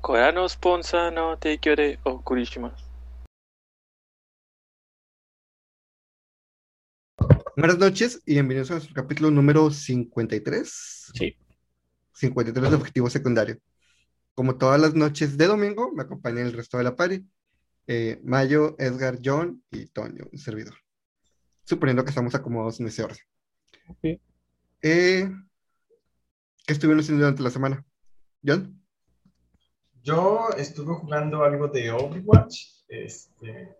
Kora no sponsor no teikyo de okuri shimasu. Buenas noches y bienvenidos a nuestro capítulo número 53. Sí. 53 de Objetivo Secundario. Como todas las noches de domingo, me acompañan el resto de la party. Eh, Mayo, Edgar, John y Toño, un servidor. Suponiendo que estamos acomodados en ese orden. Ok. Eh, ¿Qué estuvieron haciendo durante la semana? John. Yo estuve jugando algo de Overwatch. Este,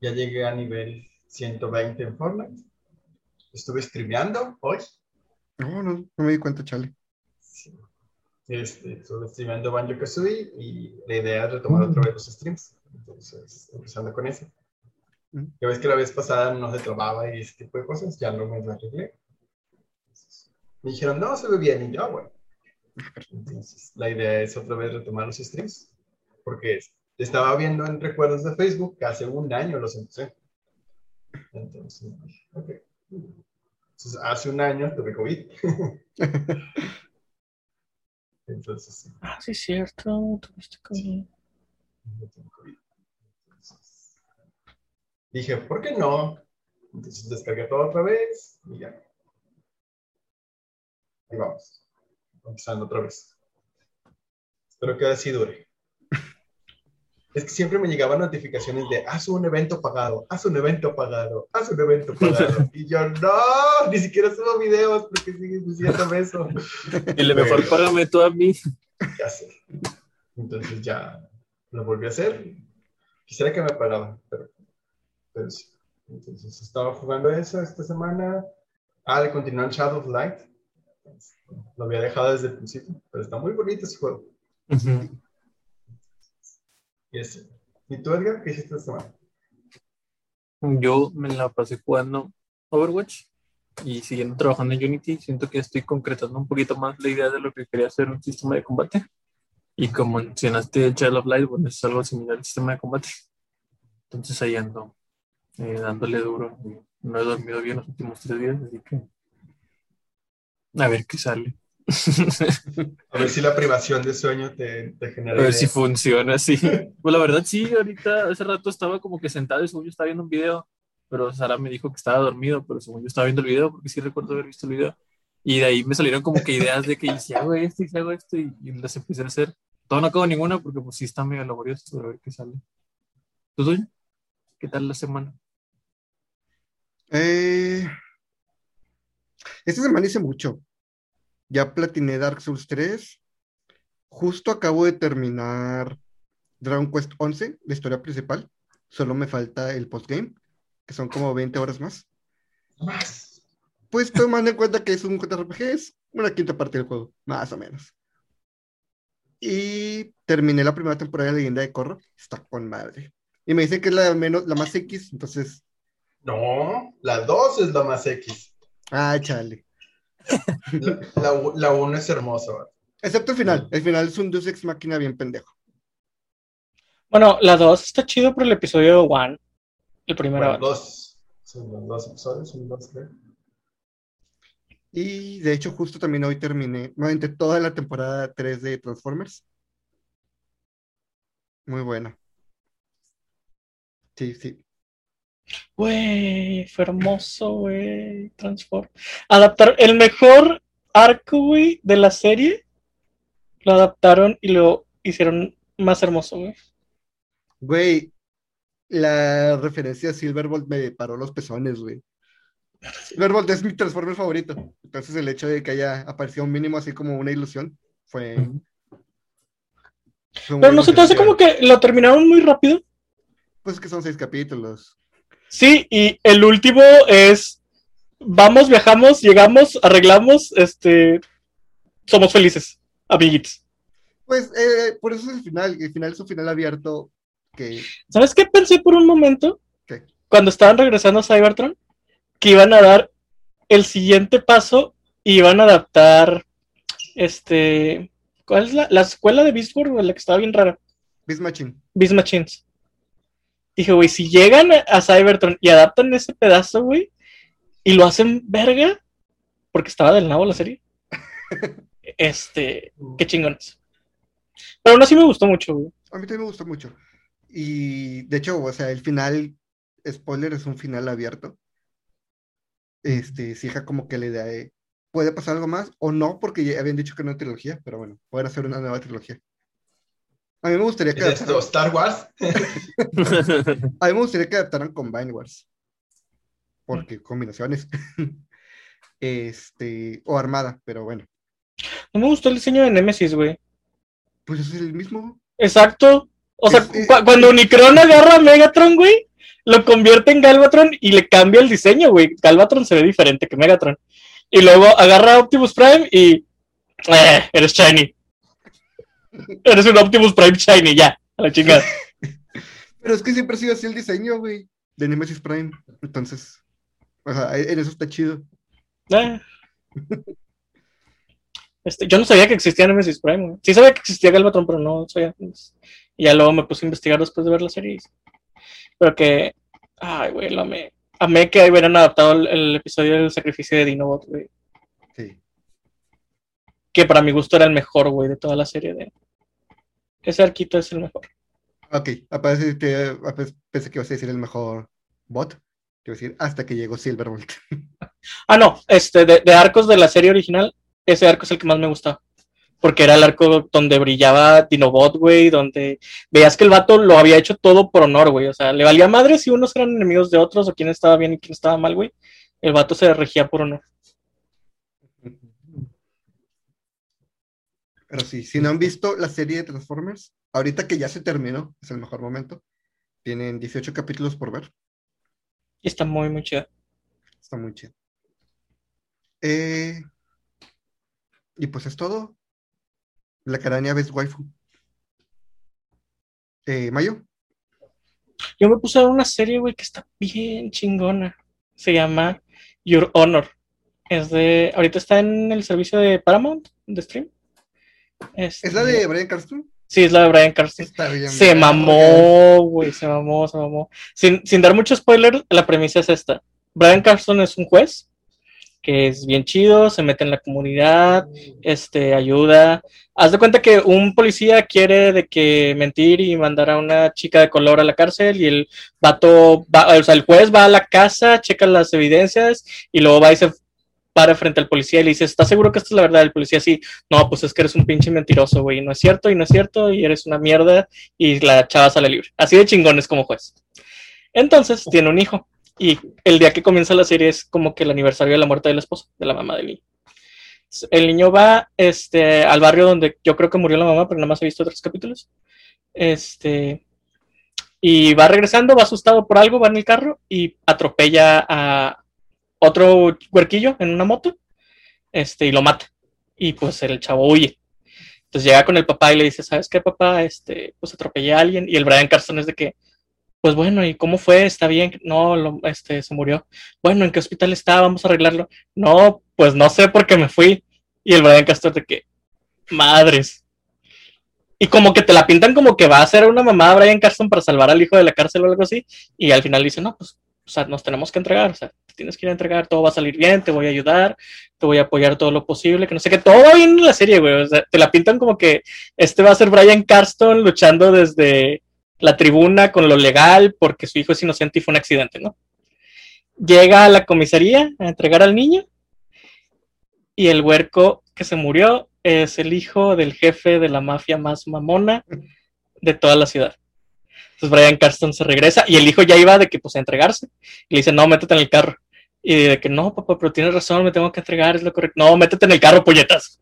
ya llegué a nivel 120 en Fortnite. Estuve streameando hoy. No, no, no me di cuenta, Chale. Sí. Este, estuve streameando Banjo Kazooie y la idea es retomar otra vez los streams. Entonces, empezando con eso. Mm. Ya ves que la vez pasada no se trababa y ese tipo de cosas, ya no me lo arreglé. Entonces, me dijeron, no, se ve bien. Y yo, "Ah, bueno. Entonces, la idea es otra vez retomar los streams. Porque estaba viendo en recuerdos de Facebook que hace un año los empecé. Entonces, dije, ok. Entonces, hace un año tuve COVID. Entonces, sí, Ah, sí, es cierto. Tuviste COVID. no tengo COVID. Entonces, dije, ¿por qué no? Entonces descargué todo otra vez y ya. Ahí vamos. Empezando otra vez. Espero que así dure. Es que siempre me llegaban notificaciones de haz un evento pagado, haz un evento pagado, haz un evento pagado. Y yo, no, ni siquiera subo videos porque siguen diciéndome eso. Y le mejor págame tú a mí. Ya sé. Entonces ya lo volví a hacer. Quisiera que me pagaban, pero, pero sí. Entonces estaba jugando eso esta semana. Ah, le continué en Shadow of Light. Lo había dejado desde el principio, pero está muy bonito ese juego. Y, ese. ¿Y tú, Edgar, qué hiciste esta semana? Yo me la pasé jugando Overwatch y siguiendo trabajando en Unity. Siento que estoy concretando un poquito más la idea de lo que quería hacer un sistema de combate. Y como mencionaste Child of Light, bueno, es algo similar al sistema de combate. Entonces ahí ando eh, dándole duro. No he dormido bien los últimos tres días, así que a ver qué sale. A ver si la privación de sueño te, te genera. A ver si funciona, sí. Pues la verdad, sí, ahorita, hace rato estaba como que sentado y según yo estaba viendo un video, pero Sara me dijo que estaba dormido, pero según yo estaba viendo el video, porque sí recuerdo haber visto el video. Y de ahí me salieron como que ideas de que y si hago esto y si hago esto, y, y las empecé a hacer. Todo no acabo ninguna porque pues sí está medio laborioso, pero a ver qué sale. ¿Tú, Toño? ¿Qué tal la semana? Eh, esta semana hice mucho. Ya platiné Dark Souls 3. Justo acabo de terminar Dragon Quest 11, la historia principal. Solo me falta el postgame, que son como 20 horas más. Más. Pues tomando en cuenta que es un JRPG, es una quinta parte del juego, más o menos. Y terminé la primera temporada de Leyenda de Korra. Está con madre. Y me dicen que es la, menos, la más X, entonces, No, la 2 es la más X. ah, chale. La, la, la 1 es hermosa. ¿verdad? Excepto el final. El final es un Deus Ex Máquina bien pendejo. Bueno, la 2 está chido por el episodio 1. El primero. Bueno, dos. Son los dos episodios, son dos, creo. Y de hecho, justo también hoy terminé, nuevamente toda la temporada 3 de Transformers. Muy buena. Sí, sí. Güey, fue hermoso, güey. Transform. Adaptar el mejor arco, güey, de la serie. Lo adaptaron y lo hicieron más hermoso, güey. Güey, la referencia a Silverbolt me paró los pezones, güey. Silverbolt es mi Transformer favorito. Entonces el hecho de que haya aparecido un mínimo así como una ilusión fue... fue Pero no se te hace emocionante. como que lo terminaron muy rápido. Pues es que son seis capítulos. Sí, y el último es vamos, viajamos, llegamos, arreglamos, este somos felices, amiguitos. Pues eh, por eso es el final. El final es un final abierto que... ¿Sabes qué pensé por un momento? ¿Qué? Cuando estaban regresando a Cybertron, que iban a dar el siguiente paso y iban a adaptar este ¿cuál es la, la escuela de Beast Wars, la que estaba bien rara? Beast Machine. Beast Machines. Dije, güey, si llegan a- Cybertron y adaptan ese pedazo, güey, y lo hacen verga, porque estaba del nabo la serie. Este, qué chingones. Pero aún así me gustó mucho, güey. A mí también me gustó mucho. Y de hecho, o sea, el final, spoiler, es un final abierto. Este, deja como que idea de, puede pasar algo más o no, porque ya habían dicho que no trilogía, pero bueno, pueden hacer una nueva trilogía. A mí me gustaría que ¿Es esto adaptaran, Star Wars? a mí me gustaría que adaptaran Combine Wars. Porque combinaciones. Este, o Armada, pero bueno. No me gustó el diseño de Nemesis, güey. Pues es el mismo. Exacto. O sea, Es- es- cu- cuando Unicron agarra a Megatron, güey, lo convierte en Galvatron y le cambia el diseño, güey. Galvatron se ve diferente que Megatron. Y luego agarra a Optimus Prime y. Eh, eres shiny. Eres un Optimus Prime shiny, ya. A la chingada. Pero es que siempre ha sido así el diseño, güey, de Nemesis Prime. Entonces, o sea, en eso está chido. Eh. Este, yo no sabía que existía Nemesis Prime, güey. Sí sabía que existía Galvatron, pero no sabía. Y ya luego me puse a investigar después de ver la serie. Pero que. Ay, güey, lo amé. Amé que hubieran adaptado el, el episodio del sacrificio de Dinobot, güey. Sí. Que para mi gusto era el mejor, güey, de toda la serie. De... Ese arquito es el mejor. Ok, aparte te- aparte pensé que ibas a decir el mejor bot. A decir hasta que llegó Silverbolt. Ah, no, este, de, de arcos de la serie original, ese arco es el que más me gustaba. Porque era el arco donde brillaba Dinobot, güey, donde veías que el vato lo había hecho todo por honor, güey. O sea, le valía madre si unos eran enemigos de otros o quién estaba bien y quién estaba mal, güey. El vato se regía por honor. Pero sí, si no han visto la serie de Transformers, ahorita que ya se terminó, es el mejor momento. Tienen 18 capítulos por ver. Y está muy, muy chido. Está muy chido. Eh, y pues es todo. La caraña ves waifu. Eh, Mayo. Yo me puse a ver una serie, güey, que está bien chingona. Se llama Your Honor. Es de. Ahorita está en el servicio de Paramount, de stream. ¿Es la de Brian Carston? Sí, es la de Brian Carston. Está bien. Se verga. mamó, güey, se mamó, se mamó. Sin, sin dar mucho spoiler, la premisa es esta. Brian Carston es un juez que es bien chido, se mete en la comunidad, este, ayuda. Haz de cuenta que un policía quiere de que mentir y mandar a una chica de color a la cárcel y el vato, va, o sea, el juez va a la casa, checa las evidencias y luego va y se para frente al policía y le dice, ¿estás seguro que esto es la verdad? El policía sí, no, pues es que eres un pinche mentiroso, güey, no es cierto y no es cierto y eres una mierda y la chava sale libre. Así de chingón es como juez. Entonces tiene un hijo y el día que comienza la serie es como que el aniversario de la muerte del esposo, de la mamá del niño. El niño va este, al barrio donde yo creo que murió la mamá, pero nada más he visto otros capítulos. Este, y va regresando, va asustado por algo, va en el carro y atropella a otro huerquillo en una moto este, y lo mata. Y pues el chavo huye. Entonces llega con el papá y le dice, ¿sabes qué, papá? Este, pues atropellé a alguien. Y el Brian Carston es de que, pues bueno, ¿y cómo fue? ¿Está bien? No, este, se murió. Bueno, ¿en qué hospital está? Vamos a arreglarlo. No, pues no sé por qué me fui. Y el Brian Carston de que, madres. Y como que te la pintan como que va a ser una mamá Brian Carston para salvar al hijo de la cárcel o algo así. Y al final dice, no, pues, o sea, nos tenemos que entregar. O sea, tienes que ir a entregar, todo va a salir bien, te voy a ayudar, te voy a apoyar todo lo posible, que no sé qué, todo va bien en la serie, güey. O sea, te la pintan como que este va a ser Brian Carston luchando desde la tribuna con lo legal porque su hijo es inocente y fue un accidente, ¿no? Llega a la comisaría a entregar al niño y el huerco que se murió es el hijo del jefe de la mafia más mamona de toda la ciudad. Entonces Brian Carston se regresa y el hijo ya iba de que pues a entregarse. Y le dice, no, métete en el carro. Y de que no, papá, pero tienes razón, me tengo que entregar, es lo correcto. No, métete en el carro, puñetas.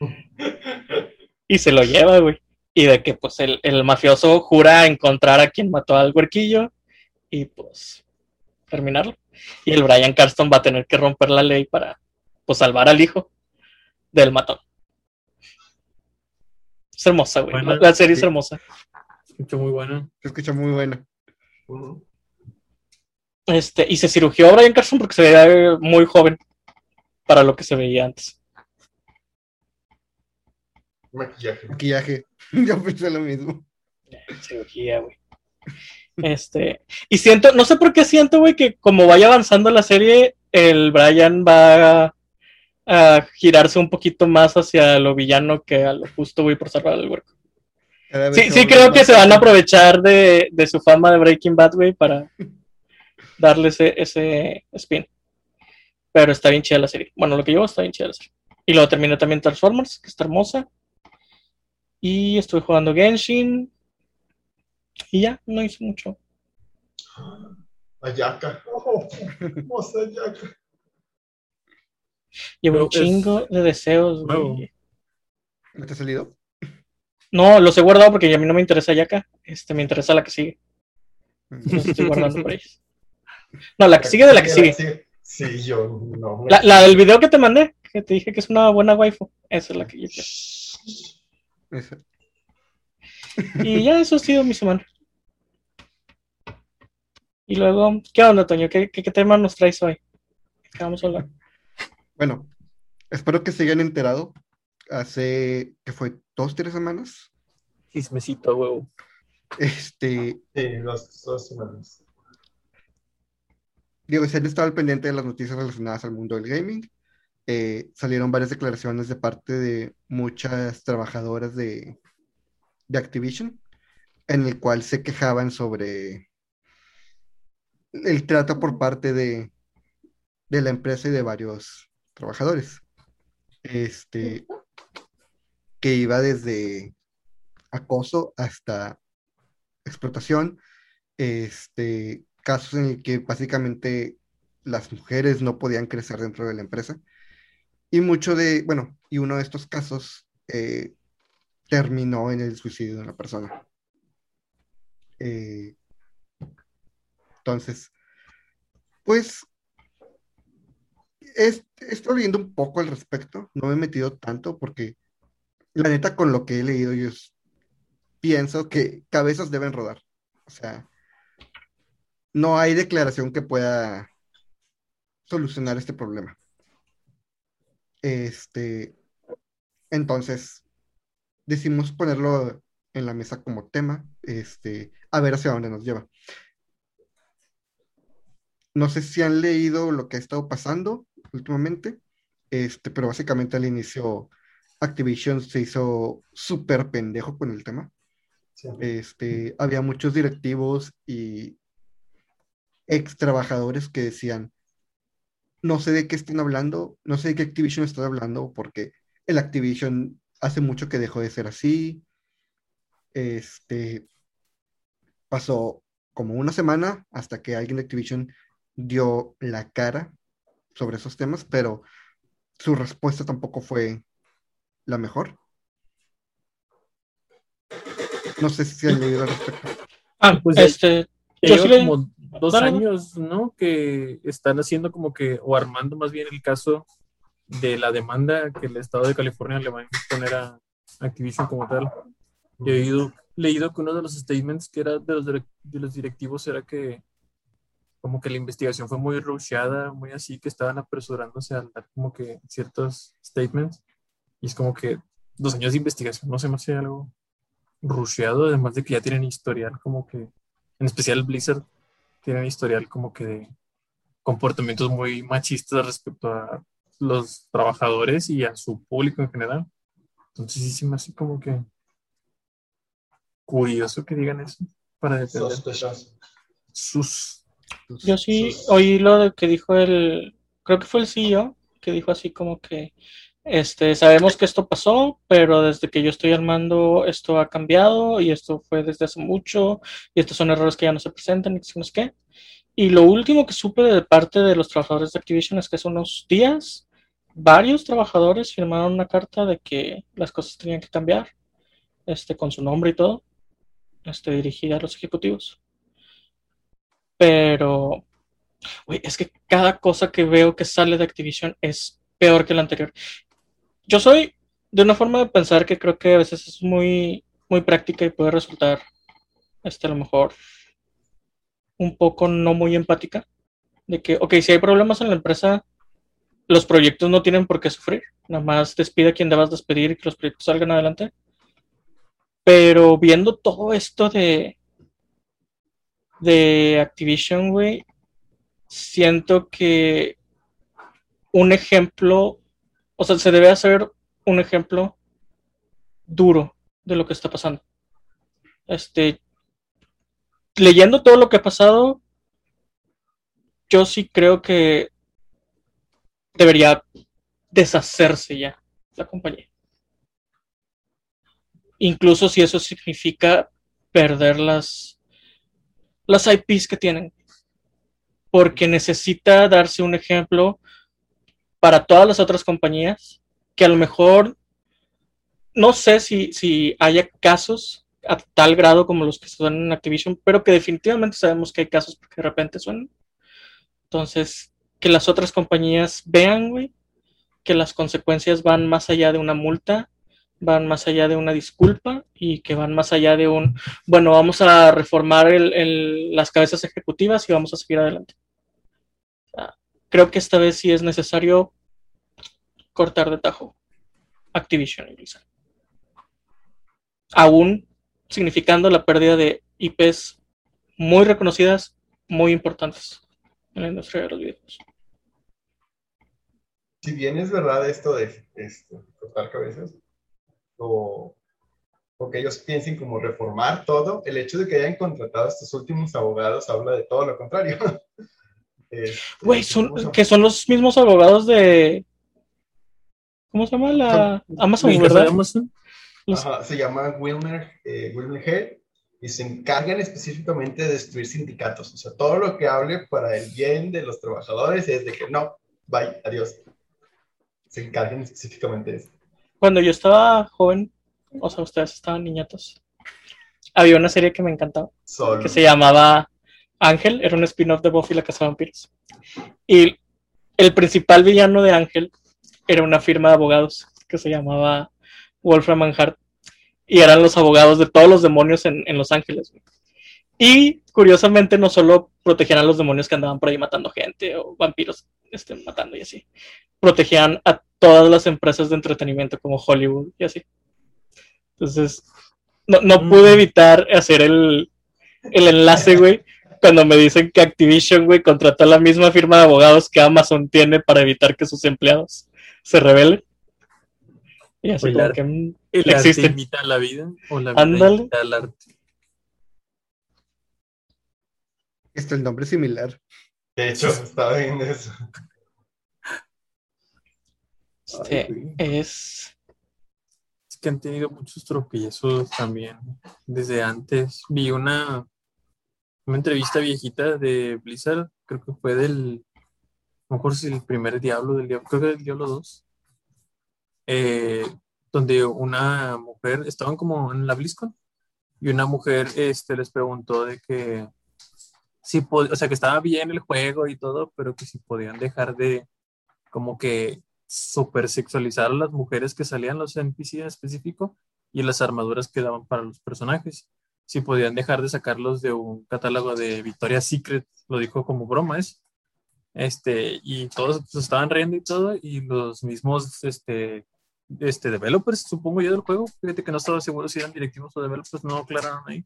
y se lo lleva, güey. Y de que pues el, el mafioso jura encontrar a quien mató al huerquillo y pues terminarlo. Y el Brian Carston va a tener que romper la ley para pues salvar al hijo del matón. Es hermosa, güey. Bueno, la serie es hermosa. Escucha muy bueno. Se escucha muy buena. Este, y se cirugió a Brian Carson porque se veía muy joven para lo que se veía antes. Maquillaje. Maquillaje. Yo pensé lo mismo. Cirugía, güey. Este, y siento, no sé por qué siento, güey, que como vaya avanzando la serie, el Brian va a, a girarse un poquito más hacia lo villano que a lo justo, güey, por salvar al huerco. Sí, sí creo que se van a aprovechar de, de su fama de Breaking Bad, güey, para darle ese, ese spin. Pero está bien chida la serie. Bueno, lo que yo está bien chida la serie. Y luego terminé también Transformers, que está hermosa. Y estuve jugando Genshin. Y ya, no hice mucho. Ayaka. Oh, hermosa Ayaka. Llevo Pero un es chingo de deseos, güey. ¿No te ha salido? No, los he guardado porque a mí no me interesa Yaka. Este, me interesa la que sigue. Los estoy guardando por ellos. No, la que sigue de la que sigue. Sí, yo no. La, la del video que te mandé, que te dije que es una buena waifu. Esa es la que yo quiero. Esa. Y ya eso ha sido mi semana. Y luego, ¿qué onda, Toño? ¿Qué, qué, qué tema nos traes hoy? ¿Qué vamos a hablar? Bueno, espero que se hayan enterado. Hace, que fue dos, tres semanas. Chismecito, huevo. Este, Sí, dos, dos semanas. Digo, si han estado al pendiente de las noticias relacionadas al mundo del gaming, eh, salieron varias declaraciones de parte de muchas trabajadoras de, de Activision, en el cual se quejaban sobre el trato por parte de, de la empresa y de varios trabajadores. Este, que iba desde acoso hasta explotación, este, casos en el que básicamente las mujeres no podían crecer dentro de la empresa. Y mucho de, bueno, y uno de estos casos eh, terminó en el suicidio de una persona. Eh, entonces, pues, es, estoy leyendo un poco al respecto, no me he metido tanto porque la neta con lo que he leído yo pienso que cabezas deben rodar. O sea, no hay declaración que pueda solucionar este problema. Este, entonces, decimos ponerlo en la mesa como tema, este, a ver hacia dónde nos lleva. No sé si han leído lo que ha estado pasando últimamente, este, pero básicamente al inicio Activision se hizo súper pendejo con el tema. Sí. Este, había muchos directivos y ex trabajadores que decían, no sé de qué están hablando, no sé de qué Activision están hablando, porque el Activision hace mucho que dejó de ser así. Este, pasó como una semana hasta que alguien de Activision dio la cara sobre esos temas, pero su respuesta tampoco fue la mejor. No sé si han leído al respecto. Ah, Pues, este, Yo lleva sí le- como dos años, ¿no? Que están haciendo como que, o armando más bien el caso de la demanda que el estado de California le va a poner a Activision como tal. Yo he ido- leído que uno de los statements que era de los, de los directivos era que como que la investigación fue muy rusheada, muy así, que estaban apresurándose a dar como que ciertos statements. Y es como que dos años de investigación, no se me hace algo rusheado, además de que ya tienen historial como que, en especial Blizzard, tienen historial como que de comportamientos muy machistas respecto a los trabajadores y a su público en general. Entonces sí se me hace como que curioso que digan eso para defender Sospechoso. sus... Yo sí sus- oí lo de que dijo el, creo que fue el CEO, que dijo así como que, este, sabemos que esto pasó, pero desde que yo estoy al mando esto ha cambiado y esto fue desde hace mucho y estos son errores que ya no se presentan y no sé qué. Y lo último que supe de parte de los trabajadores de Activision es que hace unos días varios trabajadores firmaron una carta de que las cosas tenían que cambiar, este, con su nombre y todo, este, dirigida a los ejecutivos. Pero, güey, es que cada cosa que veo que sale de Activision es peor que la anterior. Yo soy de una forma de pensar que creo que a veces es muy, muy práctica y puede resultar, este, a lo mejor, un poco no muy empática. De que, ok, si hay problemas en la empresa, los proyectos no tienen por qué sufrir. Nada más despide a quien debas despedir y que los proyectos salgan adelante. Pero viendo todo esto de, de Activision, güey, siento que un ejemplo, o sea, se debe hacer un ejemplo duro de lo que está pasando. Este, leyendo todo lo que ha pasado, yo sí creo que debería deshacerse ya la compañía. Incluso si eso significa perder las, las IPs que tienen. Porque necesita darse un ejemplo para todas las otras compañías que a lo mejor no sé si, si haya casos a tal grado como los que suenan en Activision, pero que definitivamente sabemos que hay casos porque de repente suenan. Entonces, que las otras compañías vean, güey, que las consecuencias van más allá de una multa, van más allá de una disculpa y que van más allá de un, bueno, vamos a reformar el, las cabezas ejecutivas y vamos a seguir adelante. Creo que esta vez sí es necesario cortar de tajo Activision y Blizzard. Aún significando la pérdida de IPs muy reconocidas, muy importantes en la industria de los videojuegos. Si bien es verdad esto de esto, cortar cabezas, o, o, que ellos piensen como reformar todo, el hecho de que hayan contratado a estos últimos abogados habla de todo lo contrario. Güey, este, son, que son los mismos abogados de... ¿Cómo se llama la Amazon, verdad? Amazon? Ajá, se llama Wilmer, eh, Wilmer Head y se encargan específicamente de destruir sindicatos. O sea, todo lo que hable para el bien de los trabajadores es de que no, bye, adiós. Se encargan específicamente de eso. Cuando yo estaba joven, o sea, ustedes estaban niñatos, había una serie que me encantaba, Solo. que se llamaba Ángel, era un spin-off de Buffy la Casa de Vampiros. Y el principal villano de Ángel era una firma de abogados que se llamaba Wolfram and Hart, y eran los abogados de todos los demonios en, en Los Ángeles. Y curiosamente no solo protegían a los demonios que andaban por ahí matando gente o vampiros este, matando y así, protegían a todas las empresas de entretenimiento como Hollywood y así. Entonces, no, no mm. pude evitar hacer el, el enlace, güey, cuando me dicen que Activision, güey, contrató la misma firma de abogados que Amazon tiene para evitar que sus empleados se rebelen. Y así como que mm, el existe. arte imita la vida o la vida Ándale. imita el arte. Este el nombre es similar. De hecho, estaba viendo eso. Este Ay, es. Es que han tenido muchos tropiezos también. Desde antes vi una, una entrevista viejita de Blizzard, creo que fue del, no me acuerdo si el primer Diablo del Diablo, creo que del Diablo 2, eh, donde una mujer, estaban como en la BlizzCon, y una mujer este, les preguntó de que si o sea, que estaba bien el juego y todo, pero que si podían dejar de como que super sexualizar a las mujeres que salían los NPC en específico y las armaduras que daban para los personajes. Si podían dejar de sacarlos de un catálogo de Victoria's Secret, lo dijo como broma, es. Este, y todos se estaban riendo y todo, y los mismos este, este, developers, supongo yo, del juego. Fíjate que no estaba seguro si eran directivos o developers, no aclararon ahí.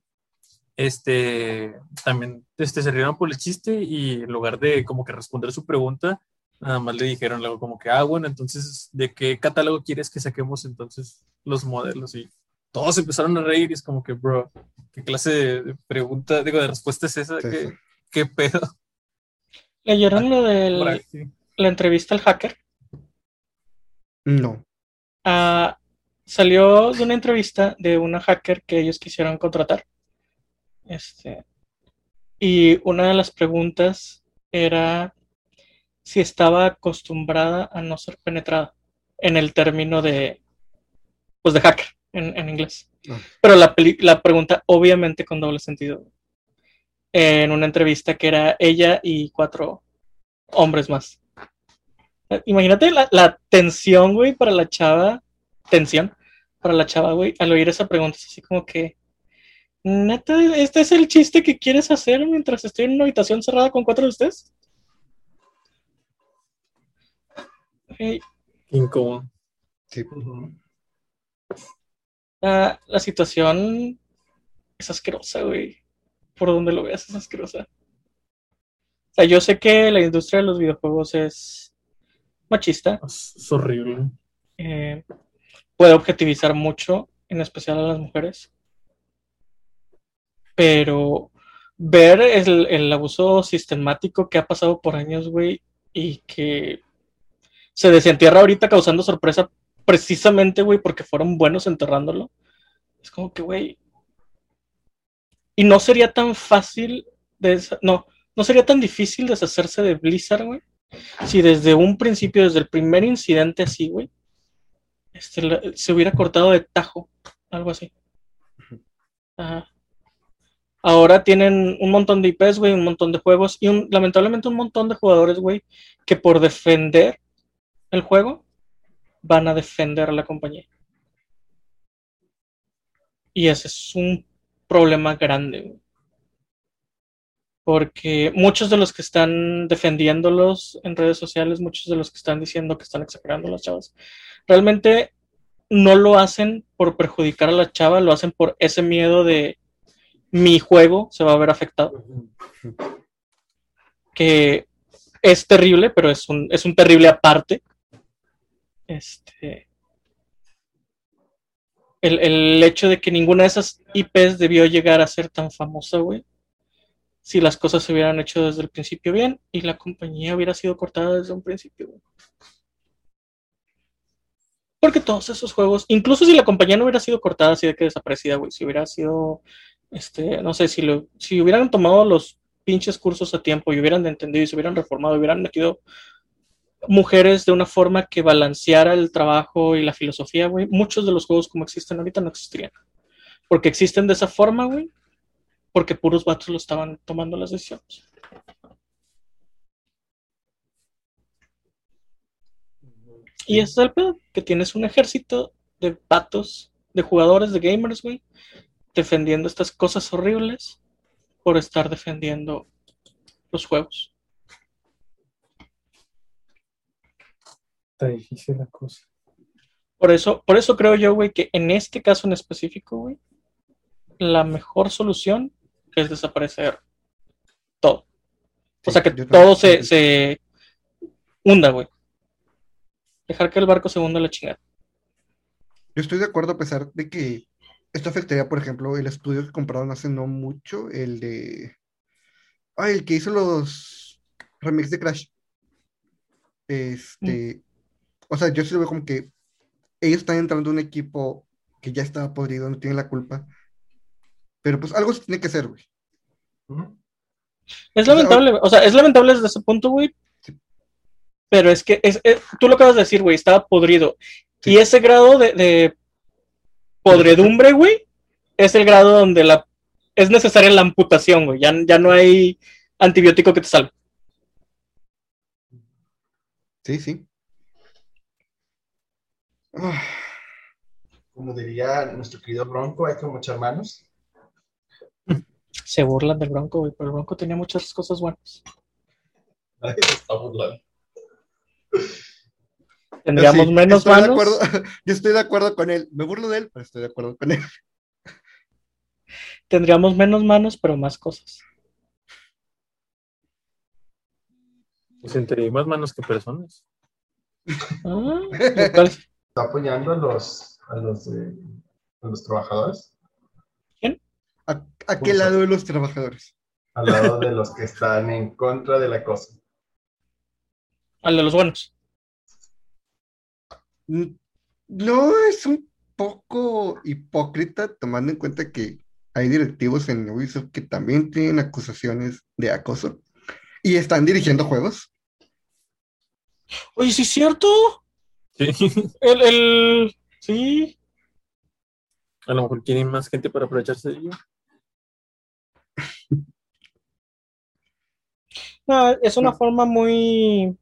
Este, también este, se rieron por el chiste y en lugar de como que responder su pregunta, nada más le dijeron luego como que, ah, bueno, entonces, ¿de qué catálogo quieres que saquemos entonces los modelos? Y todos empezaron a reír y es como que, bro, ¿qué clase de pregunta, digo, de respuesta es esa? Sí, ¿Qué, sí. qué pedo? ¿Leyeron lo de la entrevista al hacker? No. Ah, salió de una entrevista de una hacker que ellos quisieron contratar. Este, y una de las preguntas era si estaba acostumbrada a no ser penetrada en el término de, pues de hacker en, en inglés. Ah. Pero la, peli- la pregunta obviamente con doble sentido. En una entrevista que era ella y cuatro hombres más. Imagínate la, la tensión, güey, para la chava. Tensión para la chava, güey, al oír esa pregunta. Es así como que. Neta, ¿este es el chiste que quieres hacer mientras estoy en una habitación cerrada con cuatro de ustedes? Qué incómodo. Sí. La, la situación es asquerosa, güey. Por donde lo veas es asquerosa. O sea, yo sé que la industria de los videojuegos es machista, Es, horrible. eh, puede objetivizar mucho, en especial a las mujeres. Pero ver el, el abuso sistemático que ha pasado por años, güey, y que se desentierra ahorita causando sorpresa precisamente, güey, porque fueron buenos enterrándolo. Es como que, güey. Y no sería tan fácil de no, no sería tan difícil deshacerse de Blizzard, güey. Si desde un principio, desde el primer incidente así, güey, este, se hubiera cortado de tajo, algo así. Ajá. Ahora tienen un montón de IPs, güey, un montón de juegos y un- lamentablemente un montón de jugadores, güey, que por defender el juego van a defender a la compañía. Y ese es un problema grande. Porque muchos de los que están defendiéndolos en redes sociales, muchos de los que están diciendo que están exagerando las chavas, realmente no lo hacen por perjudicar a la chava, lo hacen por ese miedo de mi juego se va a ver afectado. Que es terrible, pero es un, es un terrible aparte. Este. El, el hecho de que ninguna de esas IPs debió llegar a ser tan famosa, güey. Si las cosas se hubieran hecho desde el principio bien y la compañía hubiera sido cortada desde un principio. Porque todos esos juegos, incluso si la compañía no hubiera sido cortada así de que desaparecida, güey, si hubiera sido, este, no sé, si, lo, si hubieran tomado los pinches cursos a tiempo y hubieran entendido y se hubieran reformado, hubieran metido mujeres de una forma que balanceara el trabajo y la filosofía, güey, muchos de los juegos como existen ahorita no existirían. Porque existen de esa forma, güey, porque puros vatos lo estaban tomando las decisiones. Y ese es el pedo, que tienes un ejército de vatos, de jugadores, de gamers, güey, defendiendo estas cosas horribles por estar defendiendo los juegos. Está difícil la cosa. Por eso, por eso creo yo, güey, que en este caso en específico, güey, la mejor solución es desaparecer todo. O sea, que todo se, se hunda, güey. Dejar que el barco se hunda la chingada. Yo estoy de acuerdo a pesar de que esto afectaría, por ejemplo, el estudio que compraron hace no mucho, el de... Ay, el que hizo los remix de Crash. Este... O sea, yo sí lo veo como que ellos están entrando a un equipo que ya estaba podrido, no tienen la culpa. Pero pues algo se tiene que hacer, güey. Es lamentable, o sea, es lamentable desde ese punto, güey. Sí. Pero es que es, es- tú lo acabas de decir, güey, estaba podrido. Sí. Y ese grado de, de podredumbre, güey, es el grado donde la es necesaria la amputación, güey. Ya, ya no hay antibiótico que te salve. Sí, sí. Como diría nuestro querido Bronco, hay como echar manos. Se burlan del Bronco, güey, pero el Bronco tenía muchas cosas buenas. Nadie se está burlando. Tendríamos sí, menos estoy de manos. acuerdo- yo estoy de acuerdo con él. Me burlo de él, pero estoy de acuerdo con él. Tendríamos menos manos, pero más cosas. Sentiría más manos que personas. Ah, lo cual- Está apoyando a los, a los, a los trabajadores ¿A, a qué lado de los trabajadores? al lado de los que están en contra de la cosa. al de los buenos. No, es un poco hipócrita tomando en cuenta que hay directivos en Ubisoft que también tienen acusaciones de acoso y están dirigiendo juegos. Oye, sí es cierto. Sí. El, el... Sí. A lo mejor quieren más gente para aprovecharse de ello. No, es una forma muy,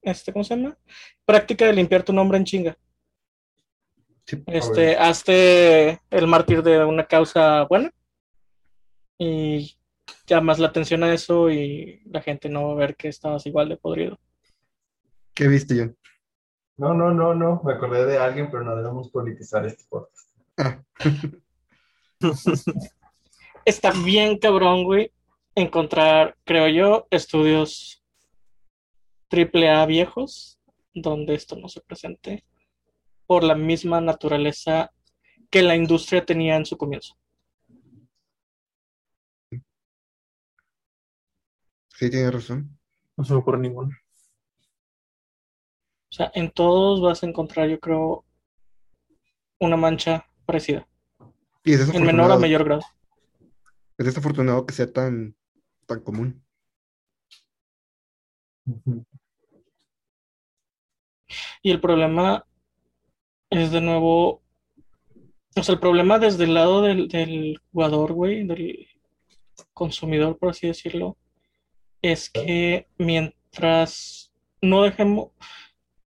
este, ¿cómo se llama? Práctica de limpiar tu nombre en chinga. Sí. Este, hazte el mártir de una causa buena y llamas la atención a eso y la gente no va a ver que estabas igual de podrido. ¿Qué viste, John? No, no, no, no. Me acordé de alguien, pero no debemos politizar este podcast. Está bien cabrón, güey, encontrar, creo yo, estudios triple A viejos donde esto no se presente por la misma naturaleza que la industria tenía en su comienzo. Sí, tiene razón. No se me ocurre ninguno. O sea, en todos vas a encontrar, yo creo, una mancha parecida. Y es En menor a desafortunado, mayor grado. es desafortunado que sea tan, tan común. Y el problema es de nuevo, o sea, el problema desde el lado del, del jugador, güey, del consumidor, por así decirlo, es que mientras no dejemos,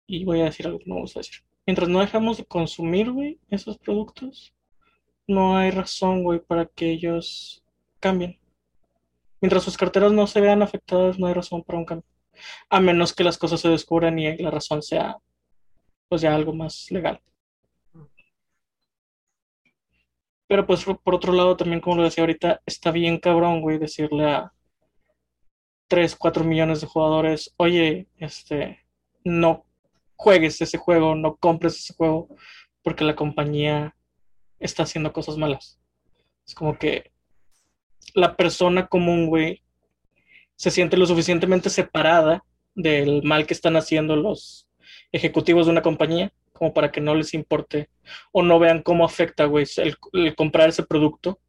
y voy a decir algo que no vamos a decir, mientras no dejemos de consumir, güey, esos productos, no hay razón, güey, para que ellos cambien. Mientras sus carteras no se vean afectadas, no hay razón para un cambio. A menos que las cosas se descubran y la razón sea, pues ya algo más legal. Pero pues por otro lado, también como lo decía ahorita, está bien cabrón, güey, decirle a 3, 4 millones de jugadores, oye, este, no juegues ese juego, no compres ese juego, porque la compañía está haciendo cosas malas. Es como que la persona común, güey, se siente lo suficientemente separada del mal que están haciendo los ejecutivos de una compañía como para que no les importe o no vean cómo afecta, güey, el, el comprar ese producto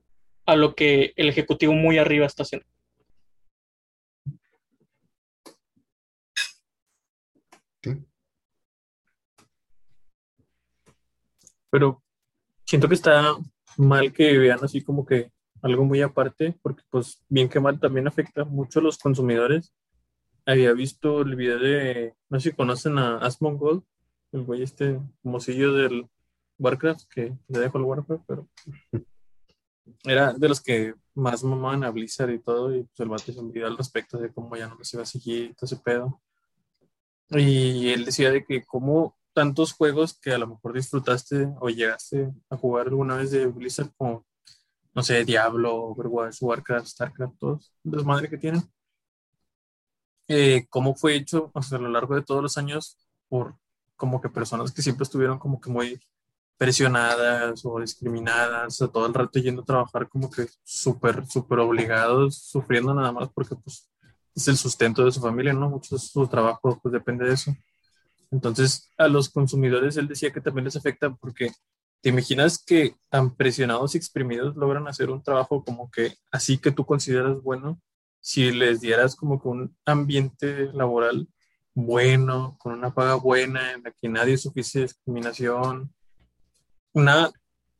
a lo que el ejecutivo muy arriba está haciendo. ¿sí? Pero siento que está mal que vean así como que algo muy aparte, porque pues bien que mal también afecta mucho a los consumidores. Había visto el video de, no sé si conocen a Asmongold, el güey este mocillo del Warcraft, que le dejo el Warcraft, pero era de los que más mamaban a Blizzard y todo, y pues el vato hizo un video al respecto de cómo ya no los iba a seguir y todo ese pedo. Y él decía de que como tantos juegos que a lo mejor disfrutaste o llegaste a jugar alguna vez de Blizzard, como, no sé, Diablo, Overwatch, Warcraft, Starcraft, todos, los madre que tienen. Eh, cómo fue hecho o sea, a lo largo de todos los años por como que personas que siempre estuvieron como que muy presionadas o discriminadas, o todo el rato yendo a trabajar como que súper, súper obligados, sufriendo nada más porque pues es el sustento de su familia, ¿no? Mucho de su trabajo pues depende de eso. Entonces, a los consumidores él decía que también les afecta porque te imaginas que tan presionados y exprimidos logran hacer un trabajo como que así que tú consideras bueno, si les dieras como que un ambiente laboral bueno, con una paga buena, en la que nadie sufriese discriminación, una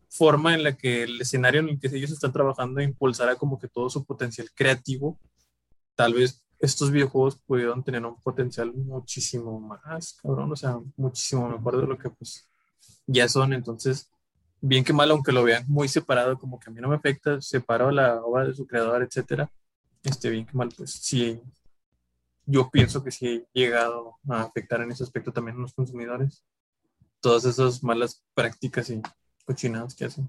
forma en la que el escenario en el que ellos están trabajando impulsara como que todo su potencial creativo, tal vez estos videojuegos pudieron tener un potencial muchísimo más, cabrón, o sea, muchísimo mejor de lo que pues ya son. Entonces, bien que mal, aunque lo vean muy separado, como que a mí no me afecta, separo la obra de su creador, etcétera, este, bien que mal, pues sí, yo pienso que sí he llegado a afectar en ese aspecto también a los consumidores. Todas esas malas prácticas y cochinadas que hacen.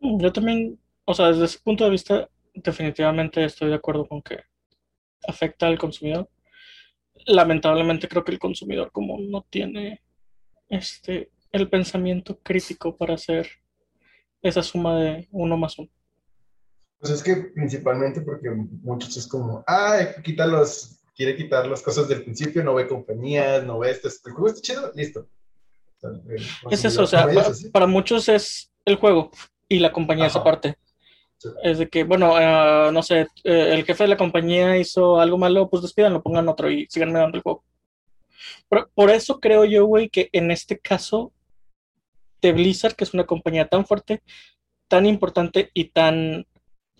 Yo también, o sea, desde ese punto de vista, definitivamente estoy de acuerdo con que afecta al consumidor. Lamentablemente creo que el consumidor como no tiene este el pensamiento crítico para hacer esa suma de uno más uno. Pues es que principalmente porque muchos es como, ah, quita los, quiere quitar las cosas del principio, no ve compañías, no ve esto, el juego está chido, listo. O sea, el Es eso, o sea, es para muchos es el juego y la compañía esa Ajá. Sí. Es de que, bueno, eh, no sé, eh, el jefe de la compañía hizo algo malo, pues despídanlo, pongan otro y síganme dando el juego. Por, por eso creo yo, güey, que en este caso de Blizzard, que es una compañía tan fuerte, tan importante y tan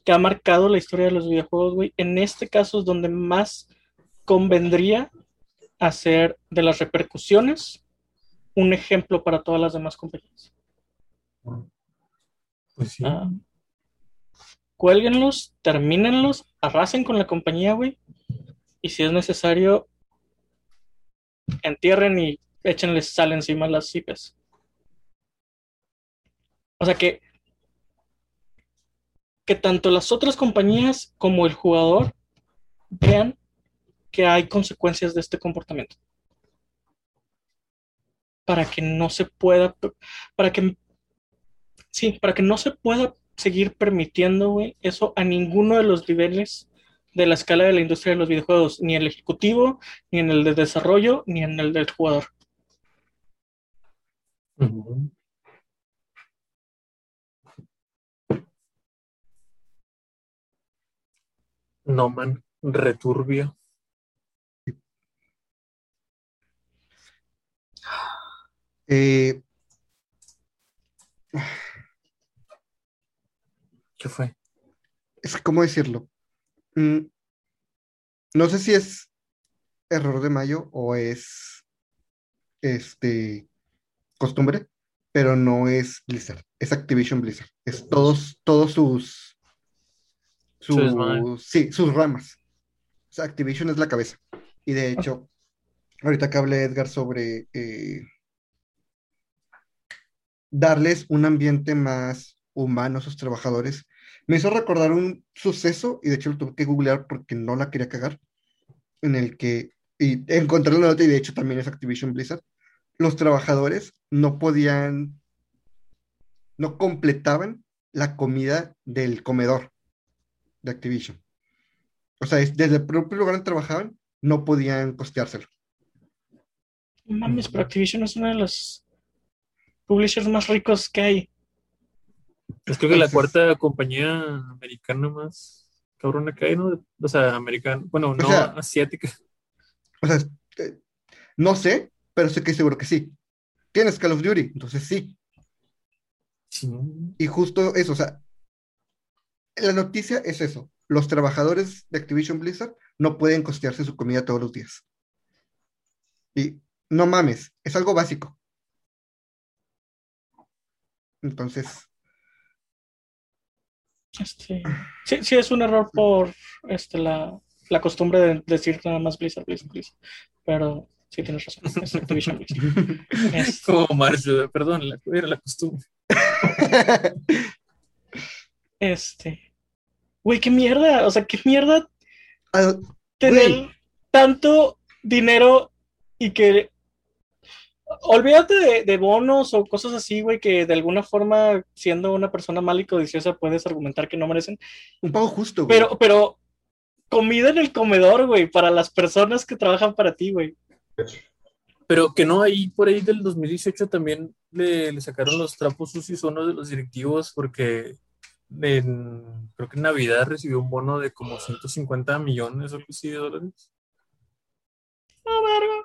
que ha marcado la historia de los videojuegos, güey, en este caso es donde más convendría hacer de las repercusiones un ejemplo para todas las demás compañías. Pues sí. Ah, cuélguenlos, termínenlos, arrasen con la compañía, güey. Y si es necesario, entierren y échenles sal encima las IPs. O sea que, que tanto las otras compañías como el jugador vean que hay consecuencias de este comportamiento. Para que no se pueda, para que Sí, para que no se pueda seguir permitiendo, güey, eso a ninguno de los niveles de la escala de la industria de los videojuegos, ni en el ejecutivo, ni en el de desarrollo, ni en el del jugador. No Man, returbio. Eh, ¿Qué fue? es que, ¿cómo decirlo? Mm, no sé si es error de Mayo o es este costumbre, pero no es Blizzard, es Activision Blizzard. Es todos, todos sus, sus, sí, sus ramas. O sea, Activision es la cabeza. Y de hecho, ahorita que hablé Edgar sobre eh, darles un ambiente más humano a sus trabajadores, me hizo recordar un suceso, y de hecho lo tuve que googlear porque no la quería cagar, en el que, y encontré una nota, y de hecho también es Activision Blizzard, los trabajadores no podían, no completaban la comida del comedor de Activision. O sea, es- desde el propio lugar donde trabajaban, no podían costeárselo. Mames, pero Activision es una de los publishers más ricos que hay. Es creo que la cuarta compañía americana más cabrona que hay, ¿no? O sea, americana, bueno, no sea- asiática. O sea, este, no sé, pero sé que seguro que sí. Tienes Call of Duty, entonces sí. Sí. Y justo eso, o sea, la noticia es eso. Los trabajadores de Activision Blizzard no pueden costearse su comida todos los días. Y no mames, es algo básico. Entonces, Este, sí, sí, es un error por este, la, la costumbre de decir nada más Blizzard, Blizzard, Blizzard. Pero sí tienes razón, es Activision Blizzard. Es- Como Marcio, perdón, la, era la costumbre. este. Güey, qué mierda. O sea, qué mierda Ah, tener tanto dinero y que. Olvídate de, de bonos o cosas así, güey, que de alguna forma, siendo una persona mal y codiciosa, puedes argumentar que no merecen. un pago justo, güey. Pero, pero, comida en el comedor, güey, para las personas que trabajan para ti, güey. Pero que no, ahí por ahí del 2018 también le, le sacaron los trapos sucios a uno de los directivos porque en- creo que en Navidad recibió un bono de como 150 millones o algo así de dólares. Ah, verga.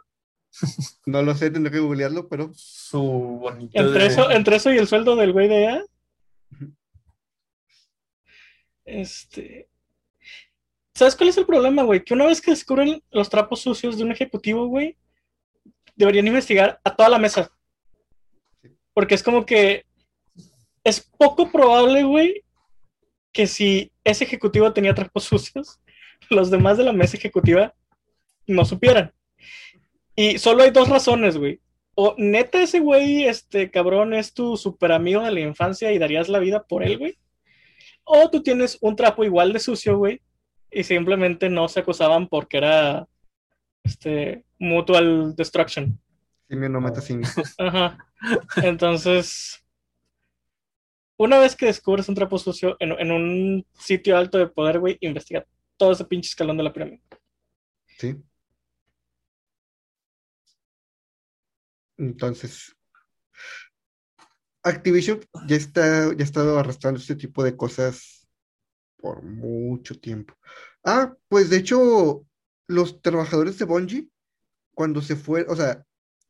No lo sé, tendré que googlearlo, pero Su bonito Entre de- eso, entre eso y el sueldo del güey de allá. Este. ¿Sabes cuál es el problema, güey? Que una vez que descubren los trapos sucios de un ejecutivo, güey, deberían investigar a toda la mesa. Porque es como que es poco probable, güey, que si ese ejecutivo tenía trapos sucios, los demás de la mesa ejecutiva no supieran. Y solo hay dos razones, güey. O neta ese güey, este cabrón, es tu super amigo de la infancia y darías la vida por él, güey. O tú tienes un trapo igual de sucio, güey, y simplemente no se acusaban porque era este mutual destruction. simio no mata simio. Ajá. Entonces, una vez que descubres un trapo sucio en, en un sitio alto de poder, güey, investiga todo ese pinche escalón de la pirámide. ¿Sí? Entonces, Activision ya está, ya ha estado arrastrando este tipo de cosas por mucho tiempo. Ah, pues de hecho, los trabajadores de Bungie, cuando se fueron, o sea,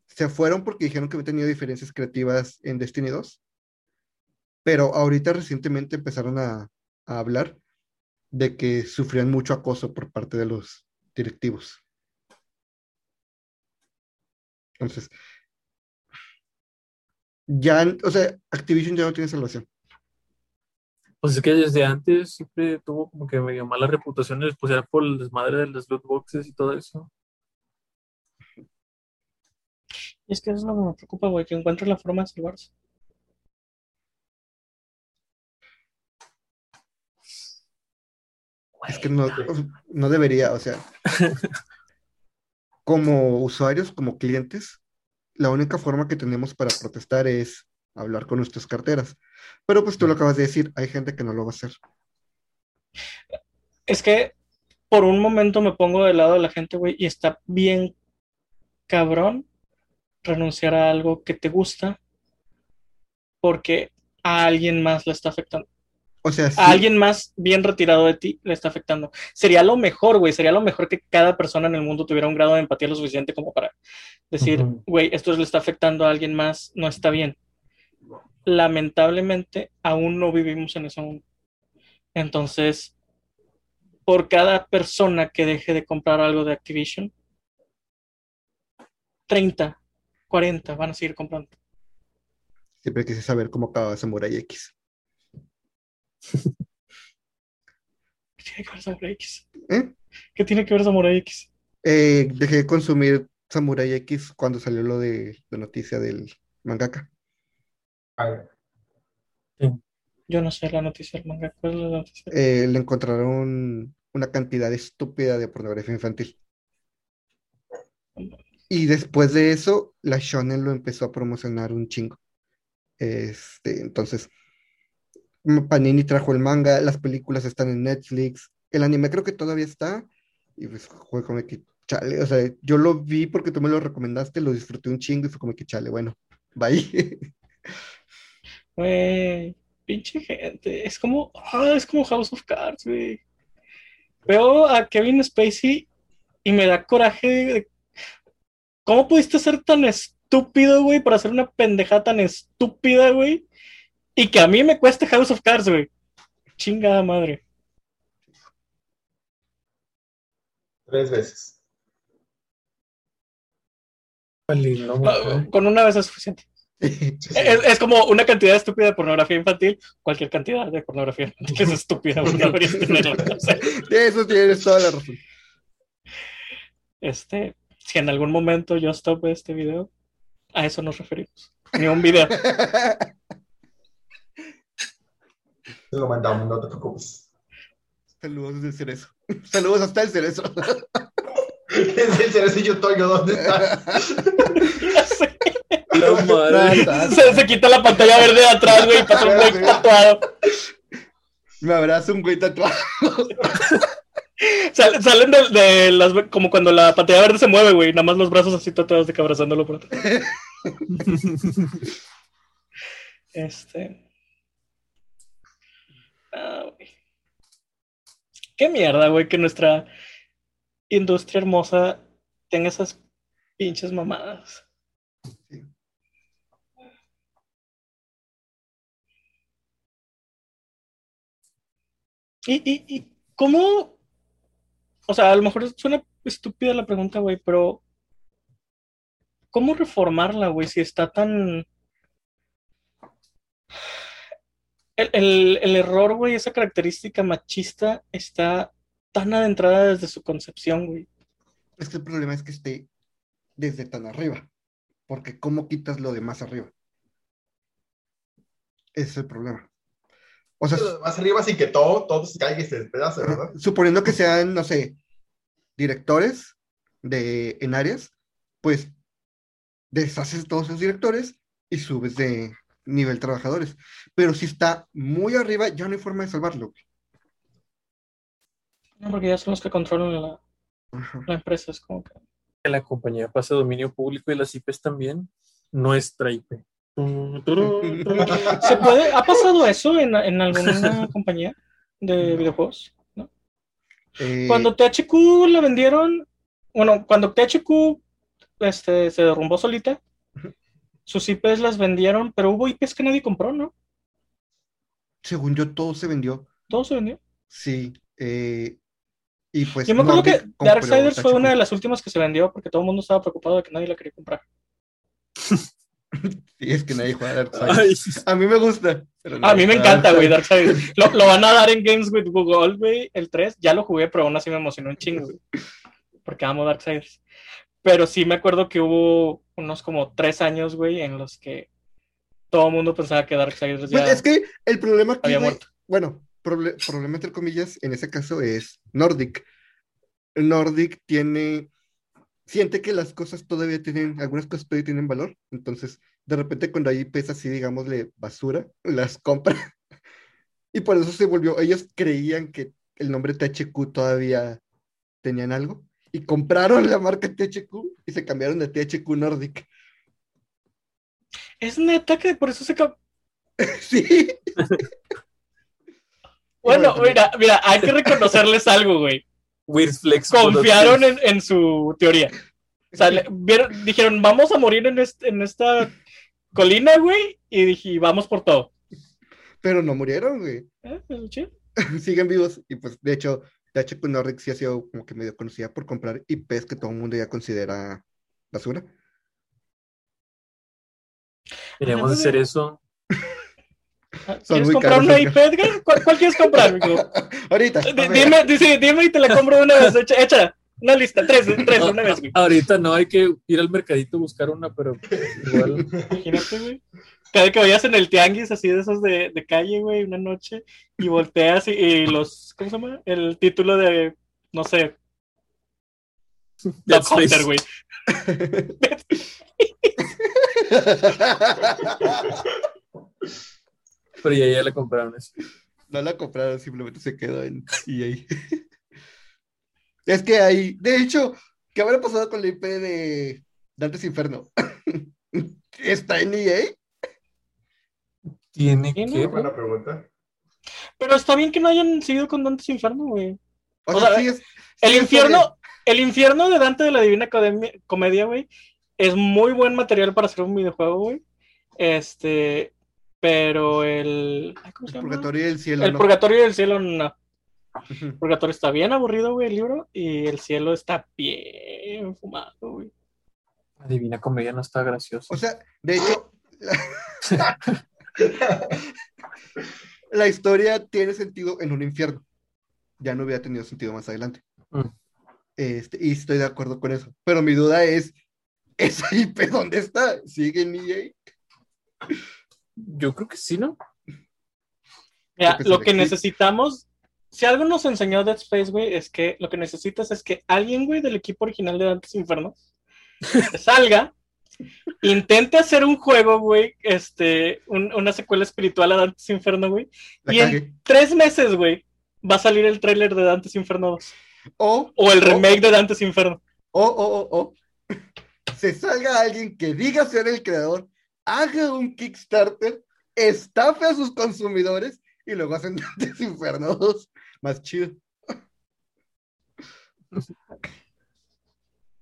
se fueron porque dijeron que había tenido diferencias creativas en Destiny 2, pero ahorita recientemente empezaron a, a hablar de que sufrían mucho acoso por parte de los directivos. Entonces, ya, o sea, Activision ya no tiene salvación. Pues es que desde antes siempre tuvo como que medio mala reputación, pues era por el desmadre de las loot boxes y todo eso. Y es que eso es lo que me preocupa, güey, que encuentren la forma de salvarse. Es que no, no debería, o sea, como usuarios, como clientes, la única forma que tenemos para protestar es hablar con nuestras carteras. Pero pues tú lo acabas de decir, hay gente que no lo va a hacer. Es que por un momento me pongo del lado de la gente, güey, y está bien cabrón renunciar a algo que te gusta porque a alguien más le está afectando. O sea, sí, A alguien más bien retirado de ti le está afectando. Sería lo mejor, güey. Sería lo mejor que cada persona en el mundo tuviera un grado de empatía lo suficiente como para decir, güey, esto le está afectando a alguien más, no está bien. Lamentablemente, aún no vivimos en ese mundo. Entonces, por cada persona que deje de comprar algo de Activision, 30, 40 van a seguir comprando. siempre quise saber cómo acababa Samurai X. ¿Qué tiene que ver Samurai X? ¿Eh? ¿Qué tiene que ver Samurai X? Eh, dejé de consumir Samurai X cuando salió lo de la noticia del mangaka. Yo no sé la noticia del manga. ¿Cuál es la noticia? Eh, le encontraron una cantidad estúpida de pornografía infantil. Y después de eso, la Shonen lo empezó a promocionar un chingo. Este, entonces, Panini trajo el manga, las películas están en Netflix, el anime creo que todavía está. Y pues fue como que, chale, o sea, yo lo vi porque tú me lo recomendaste, lo disfruté un chingo y fue como que, chale, bueno, bye. Güey, pinche gente. Es como, ah, es como House of Cards, güey. Veo a Kevin Spacey y me da coraje de ¿Cómo pudiste ser tan estúpido, güey, para hacer una pendejada tan estúpida, güey? Y que a mí me cueste House of Cards, güey. Chingada madre. tres veces. Me Ah. Con una vez es suficiente. Sí, sí. Es, es como una cantidad estúpida de pornografía infantil. Cualquier cantidad de pornografía infantil es estúpida. O sea, De eso tienes toda la razón. este, si en algún momento yo stop este video, a eso nos referimos. Ni un video. Lo mandamos, no te preocupes. Saludos desde el cerezo. Saludos hasta el cerezo. Es el cerecillo Toyo, ¿dónde está? Ya sé. La madre. se, se quita la pantalla verde de atrás, güey, y pasa un güey tatuado. Me abraza un güey tatuado. Sal- salen de, de las como cuando la pantalla verde se mueve, güey, nada más los brazos así tatuados de que abrazándolo por atrás. Este. Ah, güey. Qué mierda, güey, que nuestra industria hermosa tenga esas pinches mamadas. ¿Y, y, y cómo? O sea, a lo mejor suena estúpida la pregunta, güey, pero ¿cómo reformarla, güey, si está tan... El, el- el error, güey, esa característica machista está tan adentrada desde su concepción, güey. Es que el problema es que esté desde tan arriba. Porque ¿cómo quitas lo de más arriba? Ese es el problema. O sea, Más arriba sin que todo, todo se caiga y se despedace, ¿verdad? suponiendo que sean, no sé, directores de, en áreas, pues deshaces todos esos directores y subes de nivel trabajadores. Pero si está muy arriba, ya no hay forma de salvarlo. güey. No, porque ya son los que controlan la, la empresa, es como que... Que la compañía pase a dominio público y las IPs también. Nuestra IP. ¿Se puede? ¿Ha pasado eso en, en alguna compañía de videojuegos? ¿no? Eh, Cuando THQ la vendieron, bueno, cuando THQ este, se derrumbó solita, sus IPs las vendieron, pero hubo IPs que nadie compró, ¿no? según yo, todo se vendió. Todo se vendió. Sí. eh, y pues Yo me acuerdo que Nordic compró Darksiders fue una de las últimas que se vendió porque todo el mundo estaba preocupado de que nadie la quería comprar. Sí, es que nadie juega Darksiders. Ay, A mí me gusta. pero A mí me encanta, güey, Darksiders. Lo, lo van a dar en Games with Google, güey, el 3. Ya lo jugué, pero aún así me emocionó un chingo, güey. Porque amo Darksiders. Pero sí me acuerdo que hubo unos como tres años, güey, en los que todo el mundo pensaba que Darksiders ya Pues es que el problema aquí, había muerto. bueno, proble- problema entre comillas, en ese caso es Nordic. Nordic tiene, siente que las cosas todavía tienen, algunas cosas todavía tienen valor, entonces de repente cuando hay IPs así, digámosle, basura, las compra. Y por eso se volvió, ellos creían que el nombre THQ todavía tenían algo y compraron la marca THQ y se cambiaron de THQ Nordic. Es neta que por eso se... Sí. Bueno, mira, mira, hay que reconocerles algo, güey. Weird Flex. Confiaron en, en su teoría. O sea, le- vieron- dijeron, vamos a morir en, este- en esta colina, güey, y dije, vamos por todo. Pero no murieron, güey. Eh, pues. Siguen vivos. Y pues, de hecho, THQ Nordic sí ha sido como que medio conocida por comprar IPs que todo el mundo ya considera basura. Queríamos hacer eso. ¿Quieres muy comprar caros, una Edgar. IP, Edgar? ¿Cuál, cuál quieres comprar, amigo? Ahorita. Dime, di- sí, dime y te la compro de una vez. Echa, echa. una lista, tres, tres, de una vez, güey. Ahorita no hay que ir al mercadito a buscar una, pero igual. Imagínate, güey. Cada que vayas en el tianguis, así de esos de, de calle, güey, una noche, y volteas y, y los, ¿cómo se llama? El título de, no sé, Dead Dog Hunter, güey. Pero ya, ya le compraron eso. No la compraron, simplemente se quedó en EA. es que hay, de hecho, ¿qué habrá pasado con la IP de Dantes Inferno? ¿Está en EA? Tiene que. Buena pregunta. Pero está bien que no hayan seguido con Dante's Inferno, güey. O, O sea, sea, sí es- sí El es infierno, el infierno de Dante de la Divina Comedia, güey, es muy buen material para hacer un videojuego, güey. Este, pero el, ¿cómo se El purgatorio y el cielo. El no. purgatorio del cielo no. El purgatorio está bien aburrido, güey, el libro, y el cielo está bien fumado, güey. La Divina Comedia no está gracioso. O sea, de hecho, la, la historia tiene sentido en un infierno. Ya no hubiera tenido sentido más adelante. Mm. Este, y estoy de acuerdo con eso. Pero mi duda es, ¿esa IP dónde está? ¿Sigue en EA? Yo creo que sí, ¿no? Mira, que lo que necesitamos, si algo nos enseñó Dead Space, güey, es que lo que necesitas es que alguien, güey, del equipo original de Dantes Inferno salga, intente hacer un juego, güey, este, un- una secuela espiritual a Dantes Inferno, güey, y en tres meses, güey, va a salir el tráiler de Dantes Inferno 2, O, o el o- remake de Dantes Inferno. o, o, o, o, se salga alguien que diga ser el creador, haga un Kickstarter, estafe a sus consumidores y luego hacen Dantes Infernos más chido.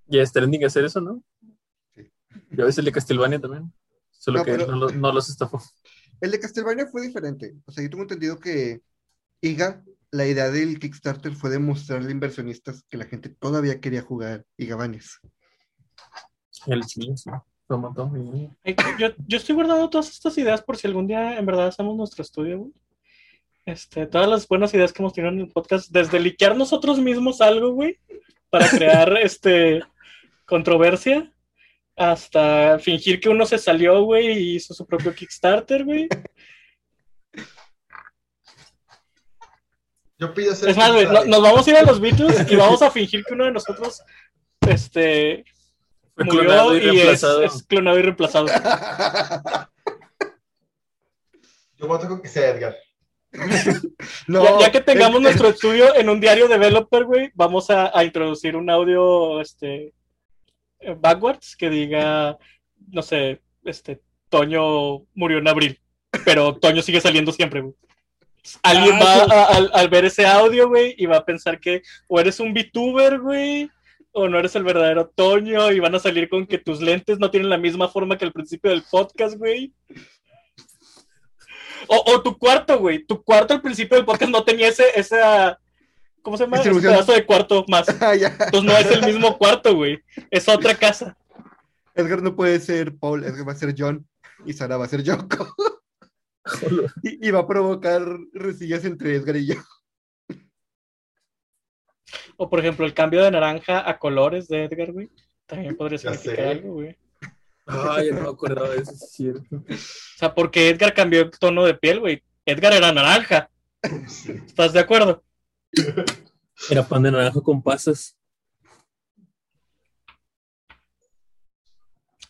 Ya es trending hacer eso, ¿no? Sí. Ya ves el de Castlevania también. Solo No, que pero- no, lo- no los estafó. El de Castlevania fue diferente. O sea, yo tengo entendido que IGA, la idea del Kickstarter fue demostrarle a inversionistas que la gente todavía quería jugar Igabanes. El sí, sí. Lo mató. y- Ay, Yo, yo estoy guardando todas estas ideas por si algún día en verdad hacemos nuestro estudio, güey. Este, todas las buenas ideas que hemos tenido en el podcast, desde liquear nosotros mismos algo, güey, para crear este controversia, hasta fingir que uno se salió, güey, y hizo su propio Kickstarter, güey. Yo pido ser. Es más, güey, no- nos vamos a ir a los Beatles y vamos a fingir que uno de nosotros este, Fue clonado murió y y es, reemplazado. es clonado y reemplazado. Yo voto con que sea Edgar. No, ya, ya que tengamos el- nuestro estudio en un diario developer, güey, vamos a, a introducir un audio, este, eh, backwards que diga, no sé, este, Toño murió en abril, pero Toño sigue saliendo siempre, güey. Alguien Ah, va sí. a- al, al ver ese audio, güey, y va a pensar que o eres un VTuber, güey, o no eres el verdadero Toño, y van a salir con que tus lentes no tienen la misma forma que al principio del podcast, güey. O, o tu cuarto, güey. Tu cuarto al principio del podcast no tenía ese, esa. ¿Cómo se llama? Ese pedazo de cuarto más. Ah, ya. Entonces no es el mismo cuarto, güey. Es otra casa. Edgar no puede ser Paul, Edgar va a ser John y Sara va a ser Yoko. y, y va a provocar resillas entre Edgar y yo. O por ejemplo, el cambio de naranja a colores de Edgar, güey. También podría significar algo, güey. Ay, no me acordaba de eso, es cierto. O sea, porque Edgar cambió el tono de piel, güey. Edgar era naranja. ¿Estás de acuerdo? Era pan de naranja con pasas.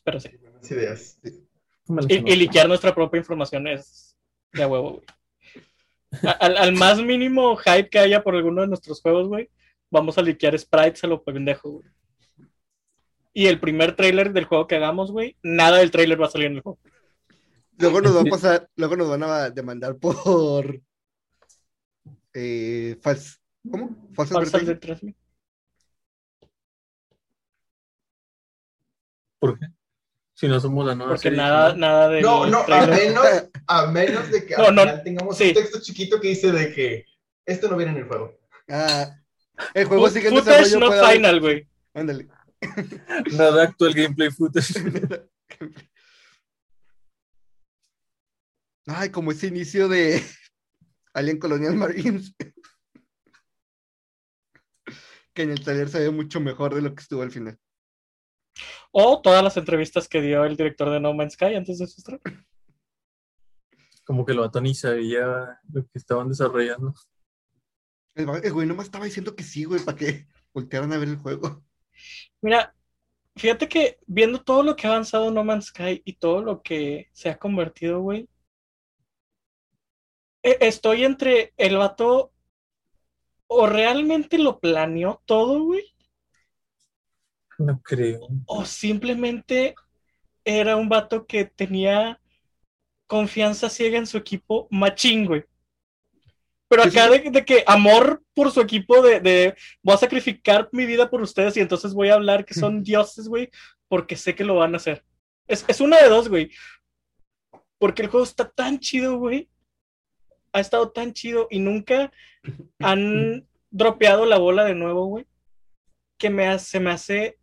Pero sí. Buenas ideas. Y, y liquear nuestra propia información es de huevo, güey. Al, al más mínimo hype que haya por alguno de nuestros juegos, güey, vamos a liquear sprites a lo pendejo, güey. Y el primer trailer del juego que hagamos, güey, nada del trailer va a salir en el juego. Luego nos va a pasar, luego nos van a demandar por eh, fals- ¿cómo? Falsa Falsa advertencia. advertencia. ¿Por qué? Si no somos la nueva Porque serie nada, nada del No, no, a trailer. menos, a menos de que No, al no, final tengamos sí. un texto chiquito que dice de que esto no viene en el juego. Ah, el juego sigue en Footage desarrollo. puede haber- final, güey. Ándale. Nada actual gameplay footage. Ay, como ese inicio de Alien Colonial Marines. que en el taller se ve mucho mejor de lo que estuvo al final. O todas las entrevistas que dio el director de No Man's Sky antes de su estreno. Como que el vato ni sabía lo que estaban desarrollando. El, el güey nomás estaba diciendo que sí, güey, para que voltearan a ver el juego. Mira, fíjate que viendo todo lo que ha avanzado No Man's Sky y todo lo que se ha convertido, güey, e- estoy entre el vato o realmente lo planeó todo, güey, No creo. o simplemente era un vato que tenía confianza ciega en su equipo machín, güey. Pero acá de, de que amor por su equipo, de, de voy a sacrificar mi vida por ustedes y entonces voy a hablar que son dioses, güey, porque sé que lo van a hacer. Es, es una de dos, güey. Porque el juego está tan chido, güey. Ha estado tan chido y nunca han dropeado la bola de nuevo, güey. Que me hace, se me hace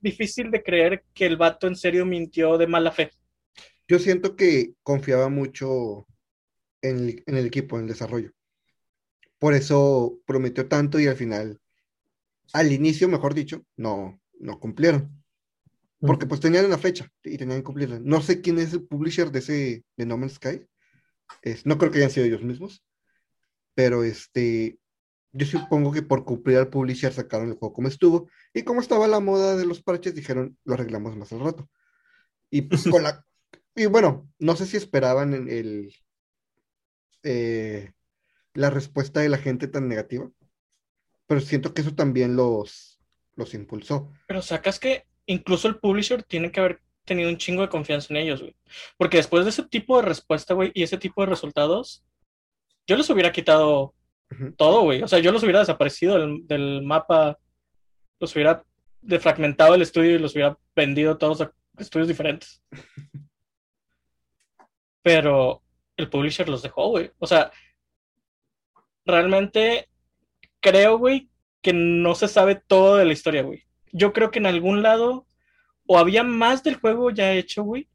difícil de creer que el vato en serio mintió de mala fe. Yo siento que confiaba mucho en el, en el equipo, en el desarrollo. Por eso prometió tanto y al final, al inicio, mejor dicho, no, no cumplieron. Porque pues tenían una fecha y tenían que cumplirla. No sé quién es el publisher de ese, de No Man's Sky. Es, no creo que hayan sido ellos mismos. Pero este, yo supongo que por cumplir al publisher sacaron el juego como estuvo. Y como estaba la moda de los parches, dijeron, lo arreglamos más al rato. Y pues con la... Y bueno, no sé si esperaban en el... eh, la respuesta de la gente tan negativa. Pero siento que eso también los, los impulsó. Pero sacas que incluso el publisher tiene que haber tenido un chingo de confianza en ellos, güey. Porque después de ese tipo de respuesta, güey, y ese tipo de resultados, yo les hubiera quitado todo, güey. O sea, yo los hubiera desaparecido del, del mapa, los hubiera defragmentado el estudio y los hubiera vendido todos a estudios diferentes. Pero el publisher los dejó, güey. O sea, realmente creo, güey, que no se sabe todo de la historia, güey. Yo creo que en algún lado o había más del juego ya hecho, güey.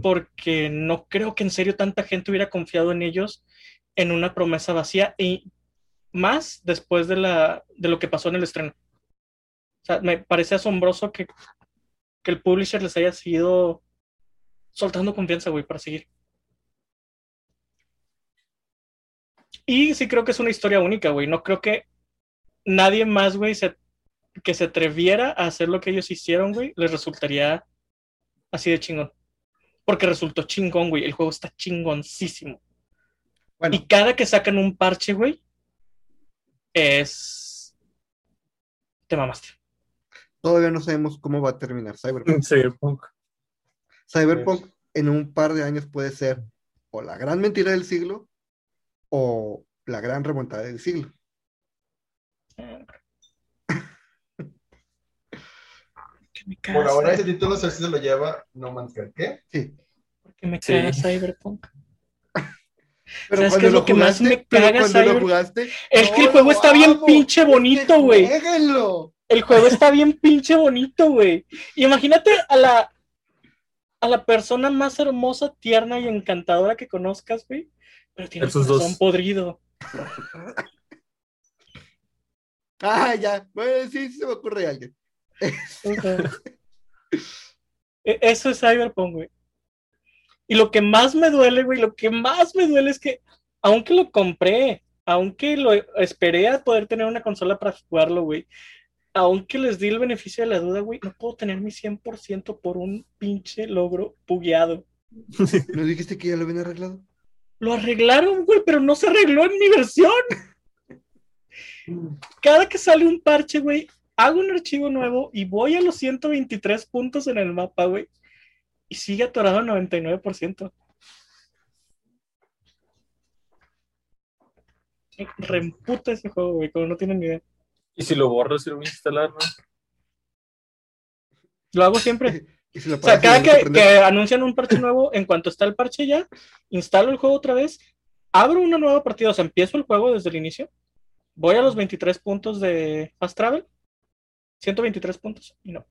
Porque no creo que en serio tanta gente hubiera confiado en ellos en una promesa vacía y más después de, la, de lo que pasó en el estreno. O sea, me parece asombroso que, que el publisher les haya seguido soltando confianza, güey, para seguir. Y sí creo que es una historia única, güey. No creo que nadie más, güey, se, que se atreviera a hacer lo que ellos hicieron, güey, les resultaría así de chingón. Porque resultó chingón, güey. El juego está chingoncísimo. Bueno, Y cada que sacan un parche, güey, es. Te mamaste. todavía no sabemos cómo va a terminar Cyberpunk. Cyberpunk. Cyberpunk en un par de años puede ser o la gran mentira del siglo o la gran remontada del siglo. Por ahora ese Cyber- título se lo lleva No Man's Sky. ¿Qué? Sí. que me Sí. caga Cyberpunk. Pero ¿Sabes qué es lo lo que más me caga, cuando lo Cyber? jugaste, Es que el juego está bien pinche bonito, güey. El juego está bien pinche bonito, güey. Imagínate a la, a la persona más hermosa, tierna y encantadora que conozcas, güey. Pero tiene Esos corazón dos. podrido. Ah, ya. Bueno, sí, sí se me ocurre alguien. E- Eso es Cyberpunk, güey. Y lo que más me duele, güey, lo que más me duele es que, aunque lo compré, aunque lo esperé a poder tener una consola para jugarlo, güey, aunque les di el beneficio de la duda, güey, no puedo tener mi 100% por un pinche logro bugueado. ¿No dijiste que ya lo habían arreglado? Lo arreglaron, güey, pero no se arregló en mi versión. Cada que sale un parche, güey, hago un archivo nuevo y voy a los 123 puntos en el mapa, güey. Y sigue atorado al 99%. Me Reemputa ese juego, güey, como no tienen ni idea. Y si lo borras y lo voy a instalar, ¿no? Lo hago siempre. O sea, cada que, que anuncian un parche nuevo, en cuanto está el parche ya, instalo el juego otra vez, abro una nueva partida, o sea, empiezo el juego desde el inicio, voy a los 23 puntos de Fast Travel, 123 puntos, y no.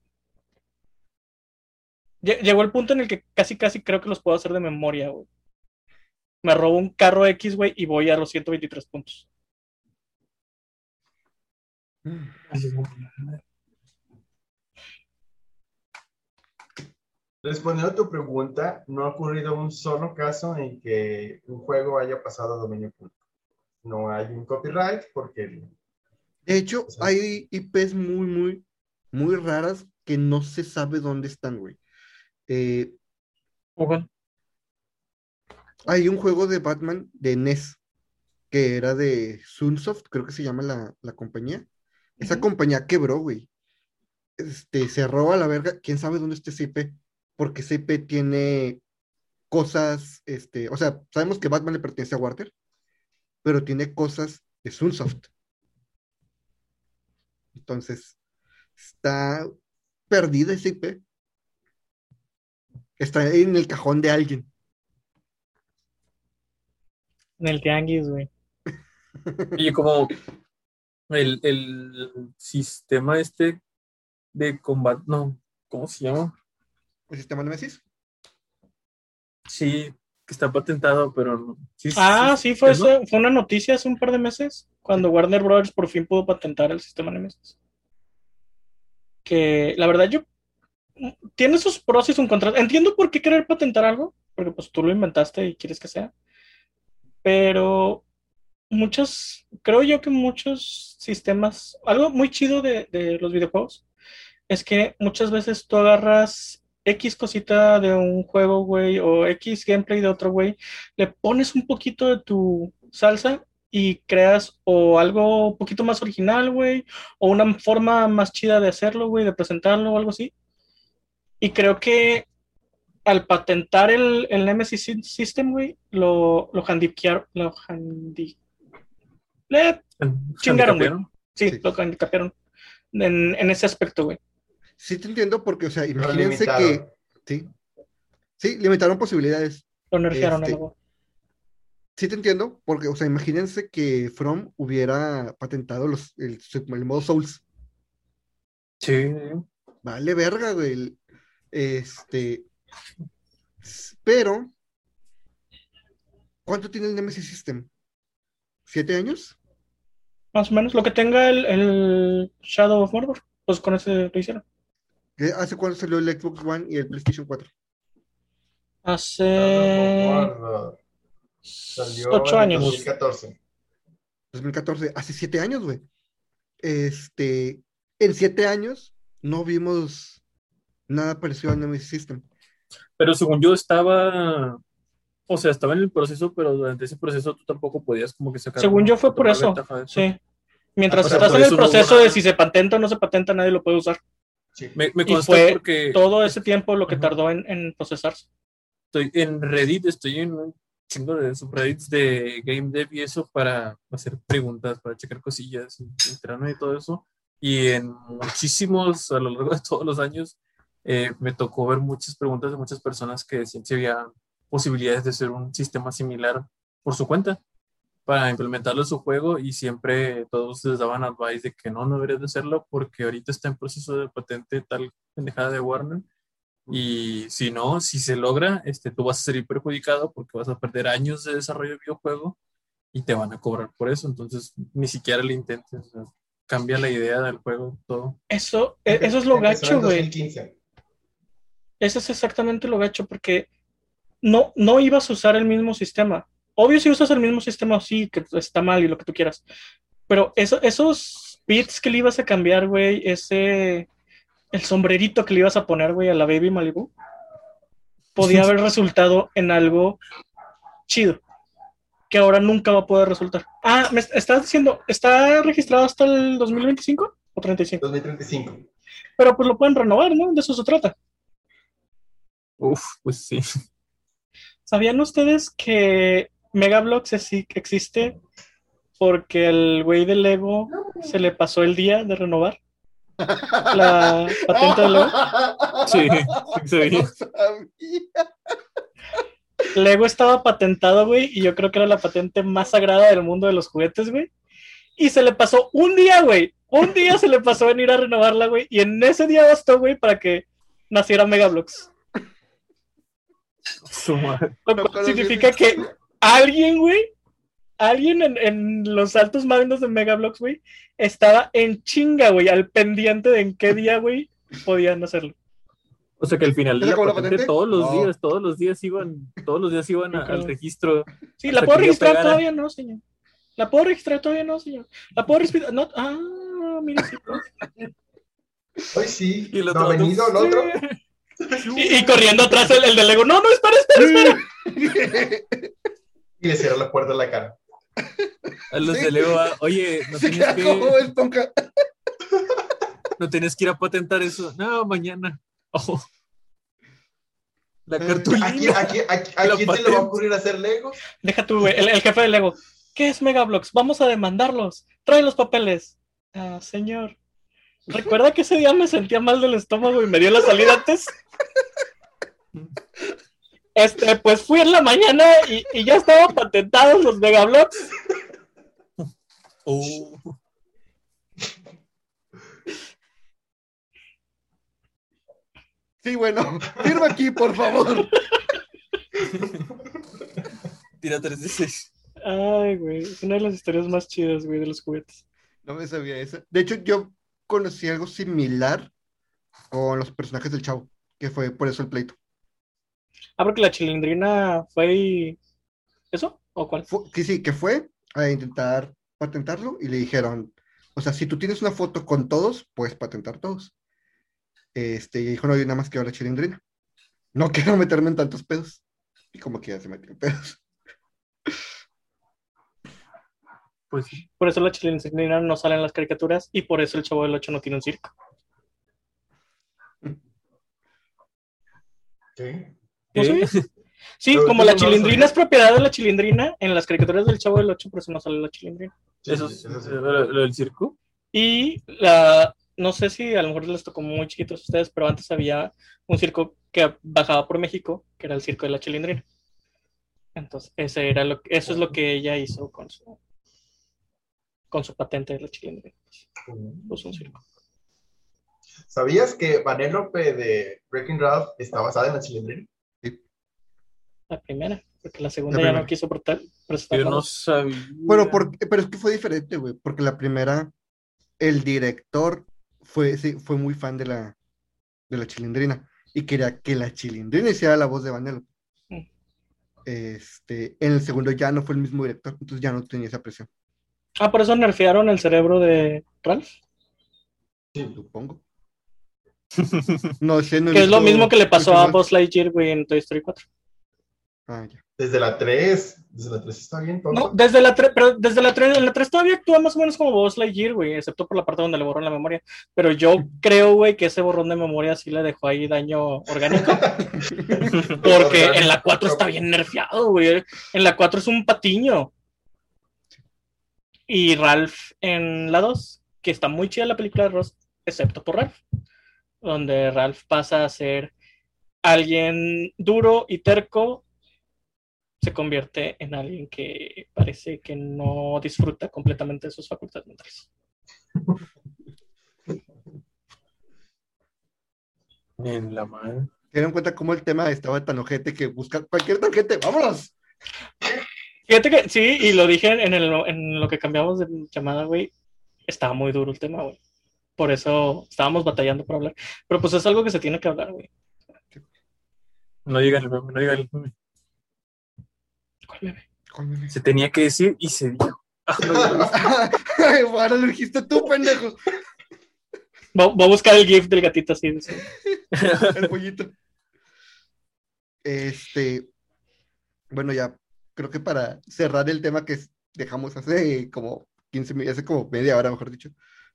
Lle- Llegó el punto en el que casi, casi creo que los puedo hacer de memoria, güey. Me robo un carro X, güey, y voy a los 123 puntos. Respondiendo a tu pregunta, no ha ocurrido un solo caso en que un juego haya pasado a dominio público. No hay un copyright porque De hecho, O sea- hay IPs muy, muy, muy raras que no se sabe dónde están, güey. Eh, Ojo. hay un juego de Batman de NES que era de Sunsoft, creo que se llama la, la compañía. Esa compañía quebró, güey. Este, cerró a la verga. ¿Quién sabe dónde está ese IP? Porque ese IP tiene cosas, este, o sea, sabemos que Batman le pertenece a Warner, pero tiene cosas de Sunsoft. Entonces, está perdida ese IP. Está en el cajón de alguien. En el tianguis, güey. Y como el, el sistema este de combate, no, ¿cómo se llama? ¿El sistema Nemesis? Sí, que está patentado, pero. Sí, Ah, sí, fue, ¿no? ese- fue una noticia hace un par de meses, cuando Warner Brothers por fin pudo patentar el sistema Nemesis. Que la verdad yo tiene sus pros y sus contras. Entiendo por qué querer patentar algo, porque pues tú lo inventaste y quieres que sea. Pero muchos, creo yo que muchos sistemas, algo muy chido de, de los videojuegos es que muchas veces tú agarras X cosita de un juego, güey, o X gameplay de otro, güey, le pones un poquito de tu salsa y creas o algo un poquito más original, güey, o una forma más chida de hacerlo, güey, de presentarlo o algo así. Y creo que al patentar el, el Nemesis Sy- System, güey, lo, lo handicapearon, lo handi- le- Chingaron, güey. Sí, Sí. lo handicapearon en, en ese aspecto, güey. Sí, te entiendo porque, o sea, imagínense que, sí, sí, limitaron posibilidades. Lo nerfearon Este, algo. Sí te entiendo porque, o sea, imagínense que From hubiera patentado los, el, el modo Souls. Sí, Vale, verga, güey. Este, pero, ¿cuánto tiene el Nemesis System? ¿Siete años? Más o menos. Lo que tenga el, el Shadow of Mordor, pues con ese lo hicieron. ¿Qué- ¿Hace cuándo salió el Xbox One y el PlayStation 4? Hace Guarda. Salió ocho en años. 2014. 2014, hace siete años, güey. Este, en siete años no vimos nada parecido al Nemesis System. pero según yo estaba, o sea, estaba en el proceso, pero durante ese proceso tú tampoco podías como que sacar. Según yo fue por eso. Sí. Mientras Ah, estás en el no proceso de si se patenta o no se patenta, nadie lo puede usar. Sí. Me, me Y consta fue porque Todo ese tiempo lo que tardó en, en procesarse. estoy en Reddit, estoy en un chingo de subreddits de Game Dev y eso para hacer preguntas, para checar cosillas, y enterarme de todo eso. Y en muchísimos, a lo largo de todos los años, eh, me tocó ver muchas preguntas de muchas personas que decían si había posibilidades de hacer un sistema similar por su cuenta para implementarlo en su juego y siempre todos les daban advice de que no, no deberías de hacerlo porque ahorita está en proceso de patente tal pendejada de Warner y si no, si se logra, este, tú vas a ser perjudicado porque vas a perder años de desarrollo de videojuego y te van a cobrar por eso. Entonces, ni siquiera le intentes. o sea, cambia la idea del juego, todo. Eso, e- eso es lo gacho, güey. 2015. Eso es exactamente lo gacho, porque no, no ibas a usar el mismo sistema. Obvio, si usas el mismo sistema, sí, que está mal y lo que tú quieras. Pero eso, esos bits que le ibas a cambiar, güey, ese. El sombrerito que le ibas a poner, güey, a la Baby Malibu, podía haber resultado en algo chido. que ahora nunca va a poder resultar. Ah, me est- estás diciendo, ¿está registrado hasta el 2025 o 35? 2035. Pero pues lo pueden renovar, ¿no? De eso se trata. Uf, pues sí. ¿Sabían ustedes que Megablox exi- existe porque el güey de Lego se le pasó el día de renovar la patente de Lego? Sí, sí. No sabía. Lego estaba patentado, güey, y yo creo que era la patente más sagrada del mundo de los juguetes, güey. Y se le pasó un día, güey. Un día se le pasó venir a renovarla, güey. Y en ese día bastó, güey, para que naciera Megablox. Su madre. Lo cual significa que. Alguien, güey, alguien en, en los altos mandos de Megablox, güey, estaba en chinga, güey, al pendiente de en qué día, güey, podían hacerlo. O sea que al final de ¿Esa la patente, todos los No. días, todos los días iban, todos los días iban a- al registro. Sí, ¿la puedo registrar todavía? No, señor. ¿La puedo registrar todavía? No, señor. ¿La puedo registrar? No. Ah, mira, sí. Hoy sí. Y el ¿No otro, ha venido el sí. otro? Y, y corriendo atrás el, el de Lego. No, no, espera, espera. Y le cierra la puerta en la cara. A los Sí. de Lego, ah, oye, no Se tienes, que, esponja. no tienes que ir a patentar eso. No, mañana. Oh. La Eh, ¿A cartulina. quién, a quién- a quién- a La quién se le va a ocurrir hacer Lego? Deja tú, güey. El, el jefe de Lego. ¿Qué es Megablox? Vamos a demandarlos. Trae los papeles. Ah, señor. ¿Recuerda que ese día me sentía mal del estómago y me dio la salida antes? Este, pues fui en la mañana y, y ya estaban patentados los Megablox. Oh. Sí, bueno, firma aquí, por favor. Tira 3 de 6. Ay, güey. Es una de las historias más chidas, güey, de los juguetes. No me sabía eso. De hecho, yo conocí algo similar con los personajes del chavo, que fue por eso el pleito. Ah, porque la chilindrina fue y... ¿Eso? ¿O cuál? Fu- que sí, que fue a intentar patentarlo y le dijeron, o sea, si tú tienes una foto con todos, puedes patentar todos. Este, y dijo, no, yo nada más quiero la chilindrina. No quiero meterme en tantos pedos. Y como que ya se metió en pedos. Pues sí. Por eso la chilindrina no sale en las caricaturas y por eso el Chavo del Ocho no tiene un circo. ¿Qué? ¿No ¿Eh? sabías? Sí, Pero como la no chilindrina sabía. es propiedad de la chilindrina, en las caricaturas del Chavo del Ocho por eso no sale la chilindrina. Sí, Eso sí, es sí. lo, lo del circo. Y la, no sé si a lo mejor les tocó muy chiquitos a ustedes, pero antes había un circo que bajaba por México, que era el circo de la chilindrina. Entonces, ese era lo, eso es lo que ella hizo con su, con su patente de la chilindrina. Puso un circo. ¿Sabías que Vanellope de Breaking Ralph está basada en la chilindrina? La primera, porque la segunda La ya no quiso portar, Yo no sabía. Bueno, por- pero es que fue diferente, güey, porque la primera, el director fue, sí, fue muy fan de la, de la chilindrina y quería que la chilindrina hiciera la voz de Vanellope. Mm. Este, en el segundo ya no fue el mismo director, entonces ya no tenía esa presión, Ah, por eso nerfearon el cerebro de Ralph. supongo. No sé, no Que es lo mismo que le pasó a. Buzz Lightyear, güey, en Toy Story 4. Ah, ya. Desde la 3. Desde la 3 está bien, tonto. No, desde la 3, pero desde la 3, en la 3 todavía actúa más o menos como Buzz Lightyear, güey, excepto por la parte donde le borró la memoria. Pero yo creo, güey, que ese borrón de memoria sí le dejó ahí daño orgánico. Porque en la 4 está bien nerfeado, güey. En la 4 es un patiño. Y Ralph en la 2, que está muy chida la película de Ross, excepto por Ralph. Donde Ralph pasa a ser alguien duro y terco, se convierte en alguien que parece que no disfruta completamente de sus facultades mentales. En la madre. ¿Se dieron cuenta cómo el tema estaba tan ojete que busca cualquier tangente? ¡Vámonos! Fíjate que sí, y lo dije en, el- en lo que cambiamos de llamada, güey. Estaba muy duro el tema, güey. Por eso estábamos batallando por hablar. Pero pues es algo que se tiene que hablar, güey. No digan el meme, no digan Se tenía que decir y se dijo. Ah, Ahora lo dijiste tú, pendejo. Voy voy a buscar el GIF del gatito así. de- El pollito. Este, bueno, ya creo que para cerrar el tema que dejamos hace como 15 mi- hace como media hora, mejor dicho,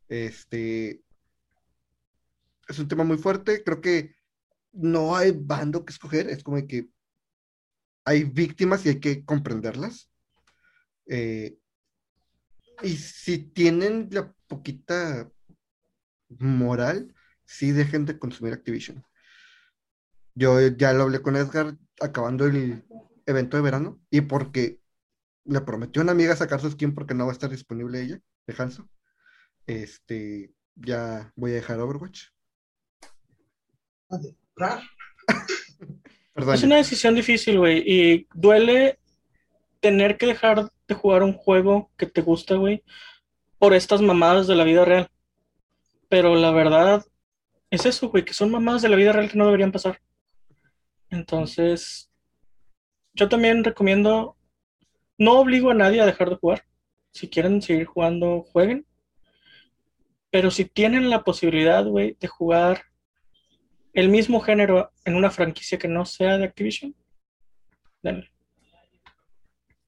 este, es un tema muy fuerte, creo que no hay bando que escoger, es como que hay víctimas y hay que comprenderlas. Eh, y si tienen la poquita moral, sí dejen de consumir Activision. Yo ya lo hablé con Edgar acabando el evento de verano y porque le prometió a una amiga sacar su skin porque no va a estar disponible ella, de Hanzo. Este, ya voy a dejar Overwatch. Perdón. Es una decisión difícil, güey, y duele tener que dejar de jugar un juego que te gusta, güey, por estas mamadas de la vida real. Pero la verdad es eso, güey, que son mamadas de la vida real que no deberían pasar. Entonces, yo también recomiendo, no obligo a nadie a dejar de jugar. Si quieren seguir jugando, jueguen. Pero si tienen la posibilidad, güey, de jugar el mismo género en una franquicia que no sea de Activision, denle.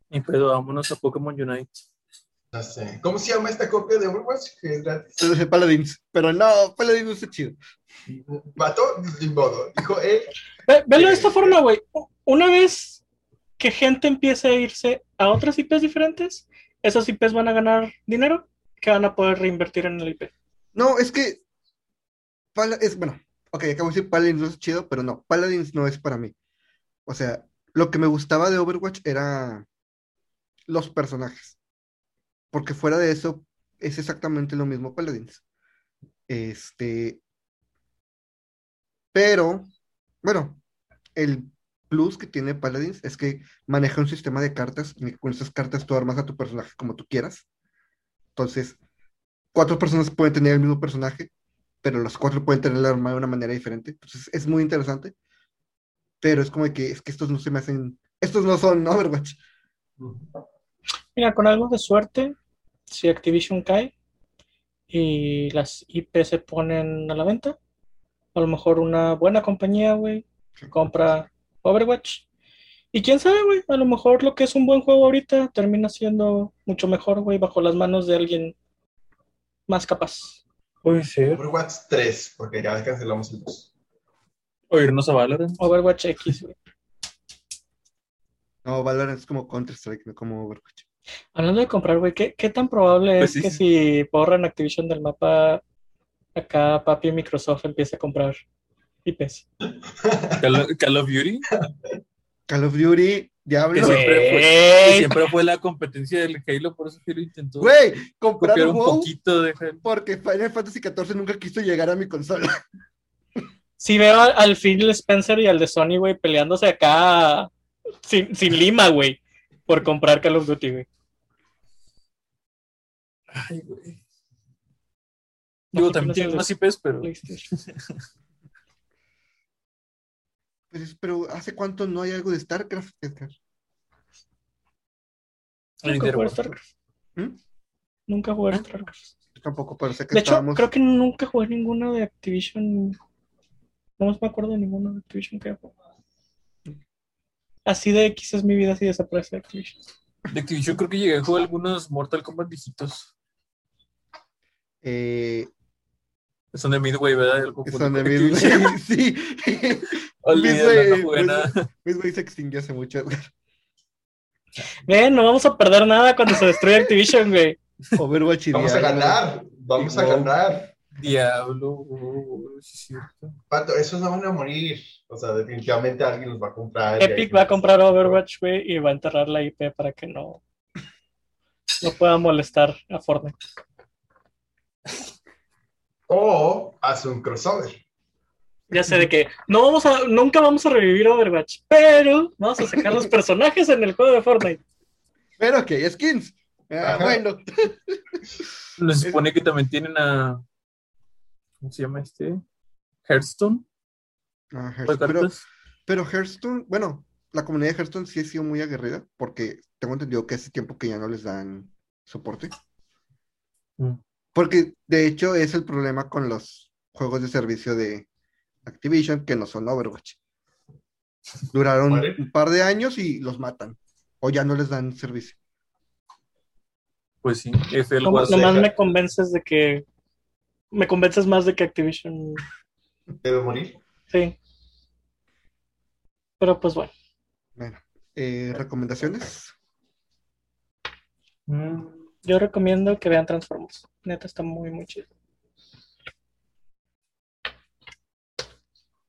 Y pero vámonos a Pokémon Unite. No sé. ¿Cómo se llama esta copia de Overwatch? Que es gratis. Paladins, pero no, Paladins no está chido. Mató, ni modo. Dijo él. Ve- Velo de Eh, esta forma, güey. Una vez que gente empiece a irse a otras IPs diferentes, esas IPs van a ganar dinero que van a poder reinvertir en el IP. No, es que es bueno, ok, acabo de decir Paladins no es chido, pero no, Paladins no es para mí. O sea, lo que me gustaba de Overwatch era los personajes. Porque fuera de eso, es exactamente lo mismo Paladins. Este. Pero, bueno, el plus que tiene Paladins es que maneja un sistema de cartas y con esas cartas tú armas a tu personaje como tú quieras. Entonces, cuatro personas pueden tener el mismo personaje, pero los cuatro pueden tener la arma de una manera diferente. Entonces, es muy interesante. Pero es como de que es que estos no se me hacen. Estos no son Overwatch. Mira, con algo de suerte, si Activision cae y las IP se ponen a la venta, a lo mejor una buena compañía, güey, compra Overwatch. Y quién sabe, güey, a lo mejor lo que es un buen juego ahorita termina siendo mucho mejor, güey, bajo las manos de alguien más capaz. Puede ser. Overwatch 3, porque ya cancelamos el 2. O irnos a Valorant. Overwatch X, güey. No, Valorant es como Counter-Strike, no como Overwatch. Hablando de comprar, güey, ¿qué, qué tan probable Pues es sí, que sí. si borran Activision del mapa, acá papi Microsoft empiece a comprar IPs? Call, of- Call of Duty. Call of Duty, Diablo. Que siempre fue, Güey. que siempre fue la competencia del Halo, por eso que lo intentó Güey, comprar copiar un WoW poquito de Halo. porque Final Fantasy XIV nunca quiso llegar a mi consola. Si veo al, Phil Spencer y al de Sony, güey, peleándose acá sin, sin lima, güey, por comprar Call of Duty, güey. Ay, güey. Digo, también tiene más IPs, pero. Pues, pero ¿hace cuánto no hay algo de StarCraft, Edgar? Nunca jugué. StarCraft. ¿Mm? Nunca jugué Ah. StarCraft. Yo tampoco, pero sé que De hecho, estábamos. creo que nunca jugué ninguno de Activision. No me acuerdo de ninguno de Activision que haya jugado. Así de X es mi vida, así desaparece Activision. De Activision creo que llegué a jugar algunos Mortal Kombat viejitos. Eh, Son de Midway, ¿verdad? Algo son de Midway. Sí. Midway- no jugué nada. Midway se extinguió hace mucho. Ven, no vamos a perder nada cuando se destruya Activision, güey. Overwatch y Vamos a ganar. Vamos a ganar. Diablo, sí es cierto. Pato, esos no van a morir. O sea, definitivamente alguien los va a comprar. Epic va a comprar Overwatch, güey, y va a enterrar la IP para que no, no pueda molestar a Fortnite. O hace un crossover. Ya sé de que no vamos a, nunca vamos a revivir Overwatch, pero vamos a sacar los personajes en el juego de Fortnite. Pero que hay skins. Ah, bueno. Se supone que también tienen a. ¿Cómo se llama este? Hearthstone. Ah, de Hearthstone. Pero, pero Hearthstone, bueno, la comunidad de Hearthstone sí ha sido muy aguerrida porque tengo entendido que hace tiempo que ya no les dan soporte. Mm. Porque de hecho es el problema con los juegos de servicio de Activision que no son Overwatch. Duraron un par de años y los matan. O ya no les dan servicio. Pues sí, F el Nomás WhatsApp. nomás me convences de que. Me convences más de que Activision. Debe morir. Sí. Pero pues bueno. Bueno, eh, recomendaciones. Mm, Yo recomiendo que vean Transformers. Neta, está muy, muy chido.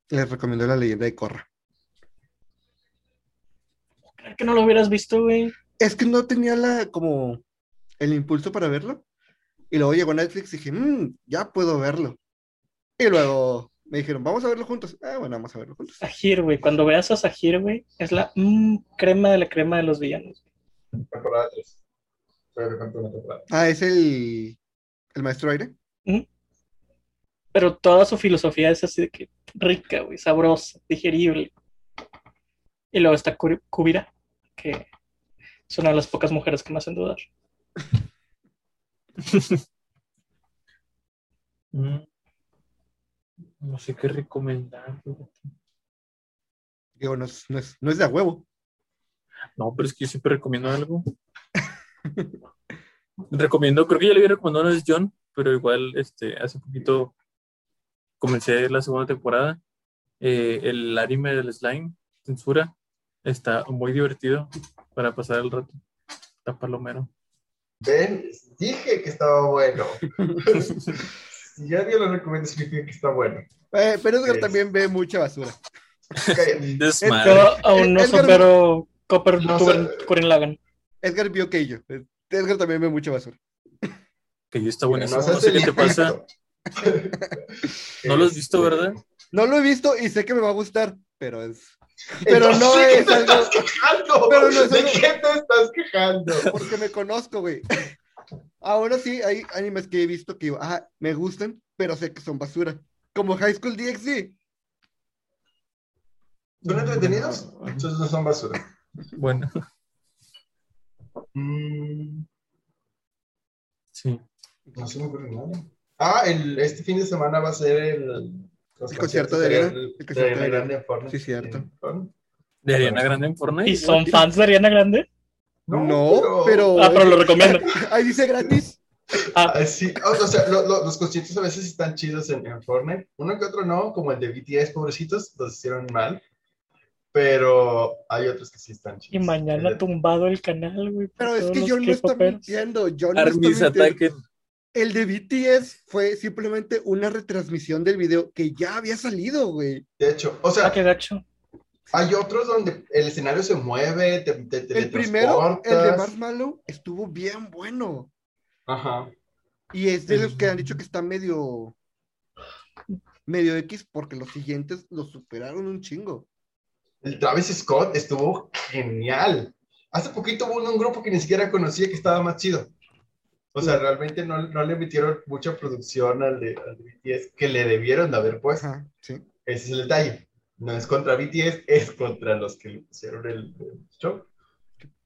Les recomiendo la leyenda de Korra. Creo que no lo hubieras visto, güey. Es que no tenía la como el impulso para verlo. Y luego llegó Netflix y dije, "Mm, ya puedo verlo. Y luego me dijeron, vamos a verlo juntos. Ah, bueno, vamos a verlo juntos. Sahir, güey. Cuando veas a Sahir, güey, es la mm, crema de la crema de los villanos. Temporada 3. Temporada. Ah, es el, el maestro aire. Pero toda su filosofía es así de que rica, güey, sabrosa, digerible. Y luego está Kubira, que es una de las pocas mujeres que me hacen dudar. mm. No sé qué recomendar. Digo, no es, no es, no es de a huevo. No, pero es que yo siempre recomiendo algo. recomiendo, creo que ya le había recomendado una vez John, pero igual este, hace poquito comencé la segunda temporada. Eh, el anime del slime, censura, está muy divertido para pasar el rato. Está palomero. Ven, dije que estaba bueno. si ya alguien lo recomienda, significa que está bueno. Eh, pero Edgar Es- también ve mucha basura. Aún no supero Copper No Lagann. Edgar vio que yo. Edgar también ve mucha basura. Que yo está buenísimo. seas No sé qué te pasa. No lo has visto, ¿verdad? No lo he visto y sé que me va a gustar, pero es Pero no no ¿de es qué te algo- estás quejando? Pero no es ¿De algo- qué te estás quejando? porque me conozco, güey. Ahora sí, hay animes que he visto que digo, ah, me gustan, pero sé que son basura. Como High School DxD. ¿Son entretenidos? Entonces no son basura. Bueno, Mm, sí. no se me ocurre nada. Ah, el, este fin de semana va a ser el, El concierto de Ariana. El, El de concierto de Ariana Ariana. Grande en Fortnite. Sí, cierto. ¿De Ariana Grande en Fortnite? ¿Y son fans de Ariana Grande? No, pero. Ah, pero lo recomiendo. Ahí dice gratis. Ah, Ah, sí, o, o sea, lo- lo- los conciertos a veces están chidos en, en Fortnite. Uno que otro no, como el de BTS, pobrecitos, los hicieron mal. Pero hay otros que sí están chidos. y mañana El tumbado el canal, güey. Pero es que yo no K-poperos. mintiendo. Yo no está mintiendo. El de BTS fue simplemente una retransmisión del video que ya había salido, güey. De hecho, o sea, Ah, hay otros donde el escenario se mueve, te, te, El primero, el de. Marshmallow, estuvo bien bueno. Ajá. Y es de los que han dicho que está medio. medio X, porque los siguientes lo superaron un chingo. El Travis Scott estuvo genial. Hace poquito hubo un grupo que ni siquiera conocía que estaba más chido. O sea, realmente no, no le metieron mucha producción al de, al de BTS que le debieron de haber puesto. Ajá, sí. Ese es el detalle. No es contra BTS, es contra los que le pusieron el, el show.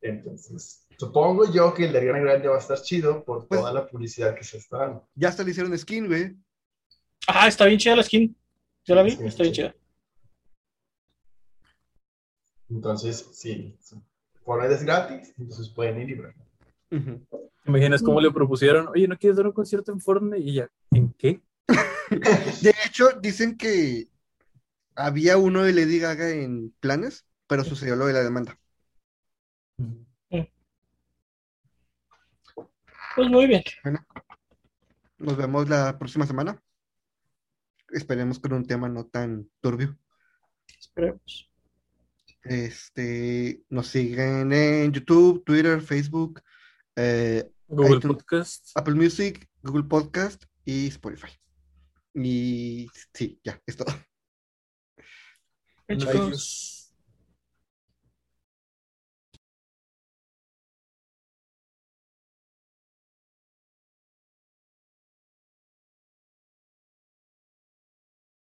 Entonces, supongo yo que el de Ariana Grande va a estar chido por Pues- toda la publicidad que se está dando. Ya hasta le hicieron skin, güey. Ah, está bien chida la skin. Yo la vi, Sí, está bien chida. Entonces, sí. Fortnite es gratis, entonces pueden ir y verlo. ¿Te imaginas cómo le propusieron? Oye, ¿no quieres dar un concierto en Fortnite? Y ya, ¿en qué? De hecho, dicen que había uno de Lady Gaga en planes, pero sucedió lo de la demanda. Pues muy bien. Nos vemos la próxima semana. Esperemos con un tema no tan turbio. Esperemos. Este, nos siguen en YouTube, Twitter, Facebook, eh, Google iTunes. Podcast. Apple Music, Google Podcast y Spotify. Y sí, ya, es todo. Chicos.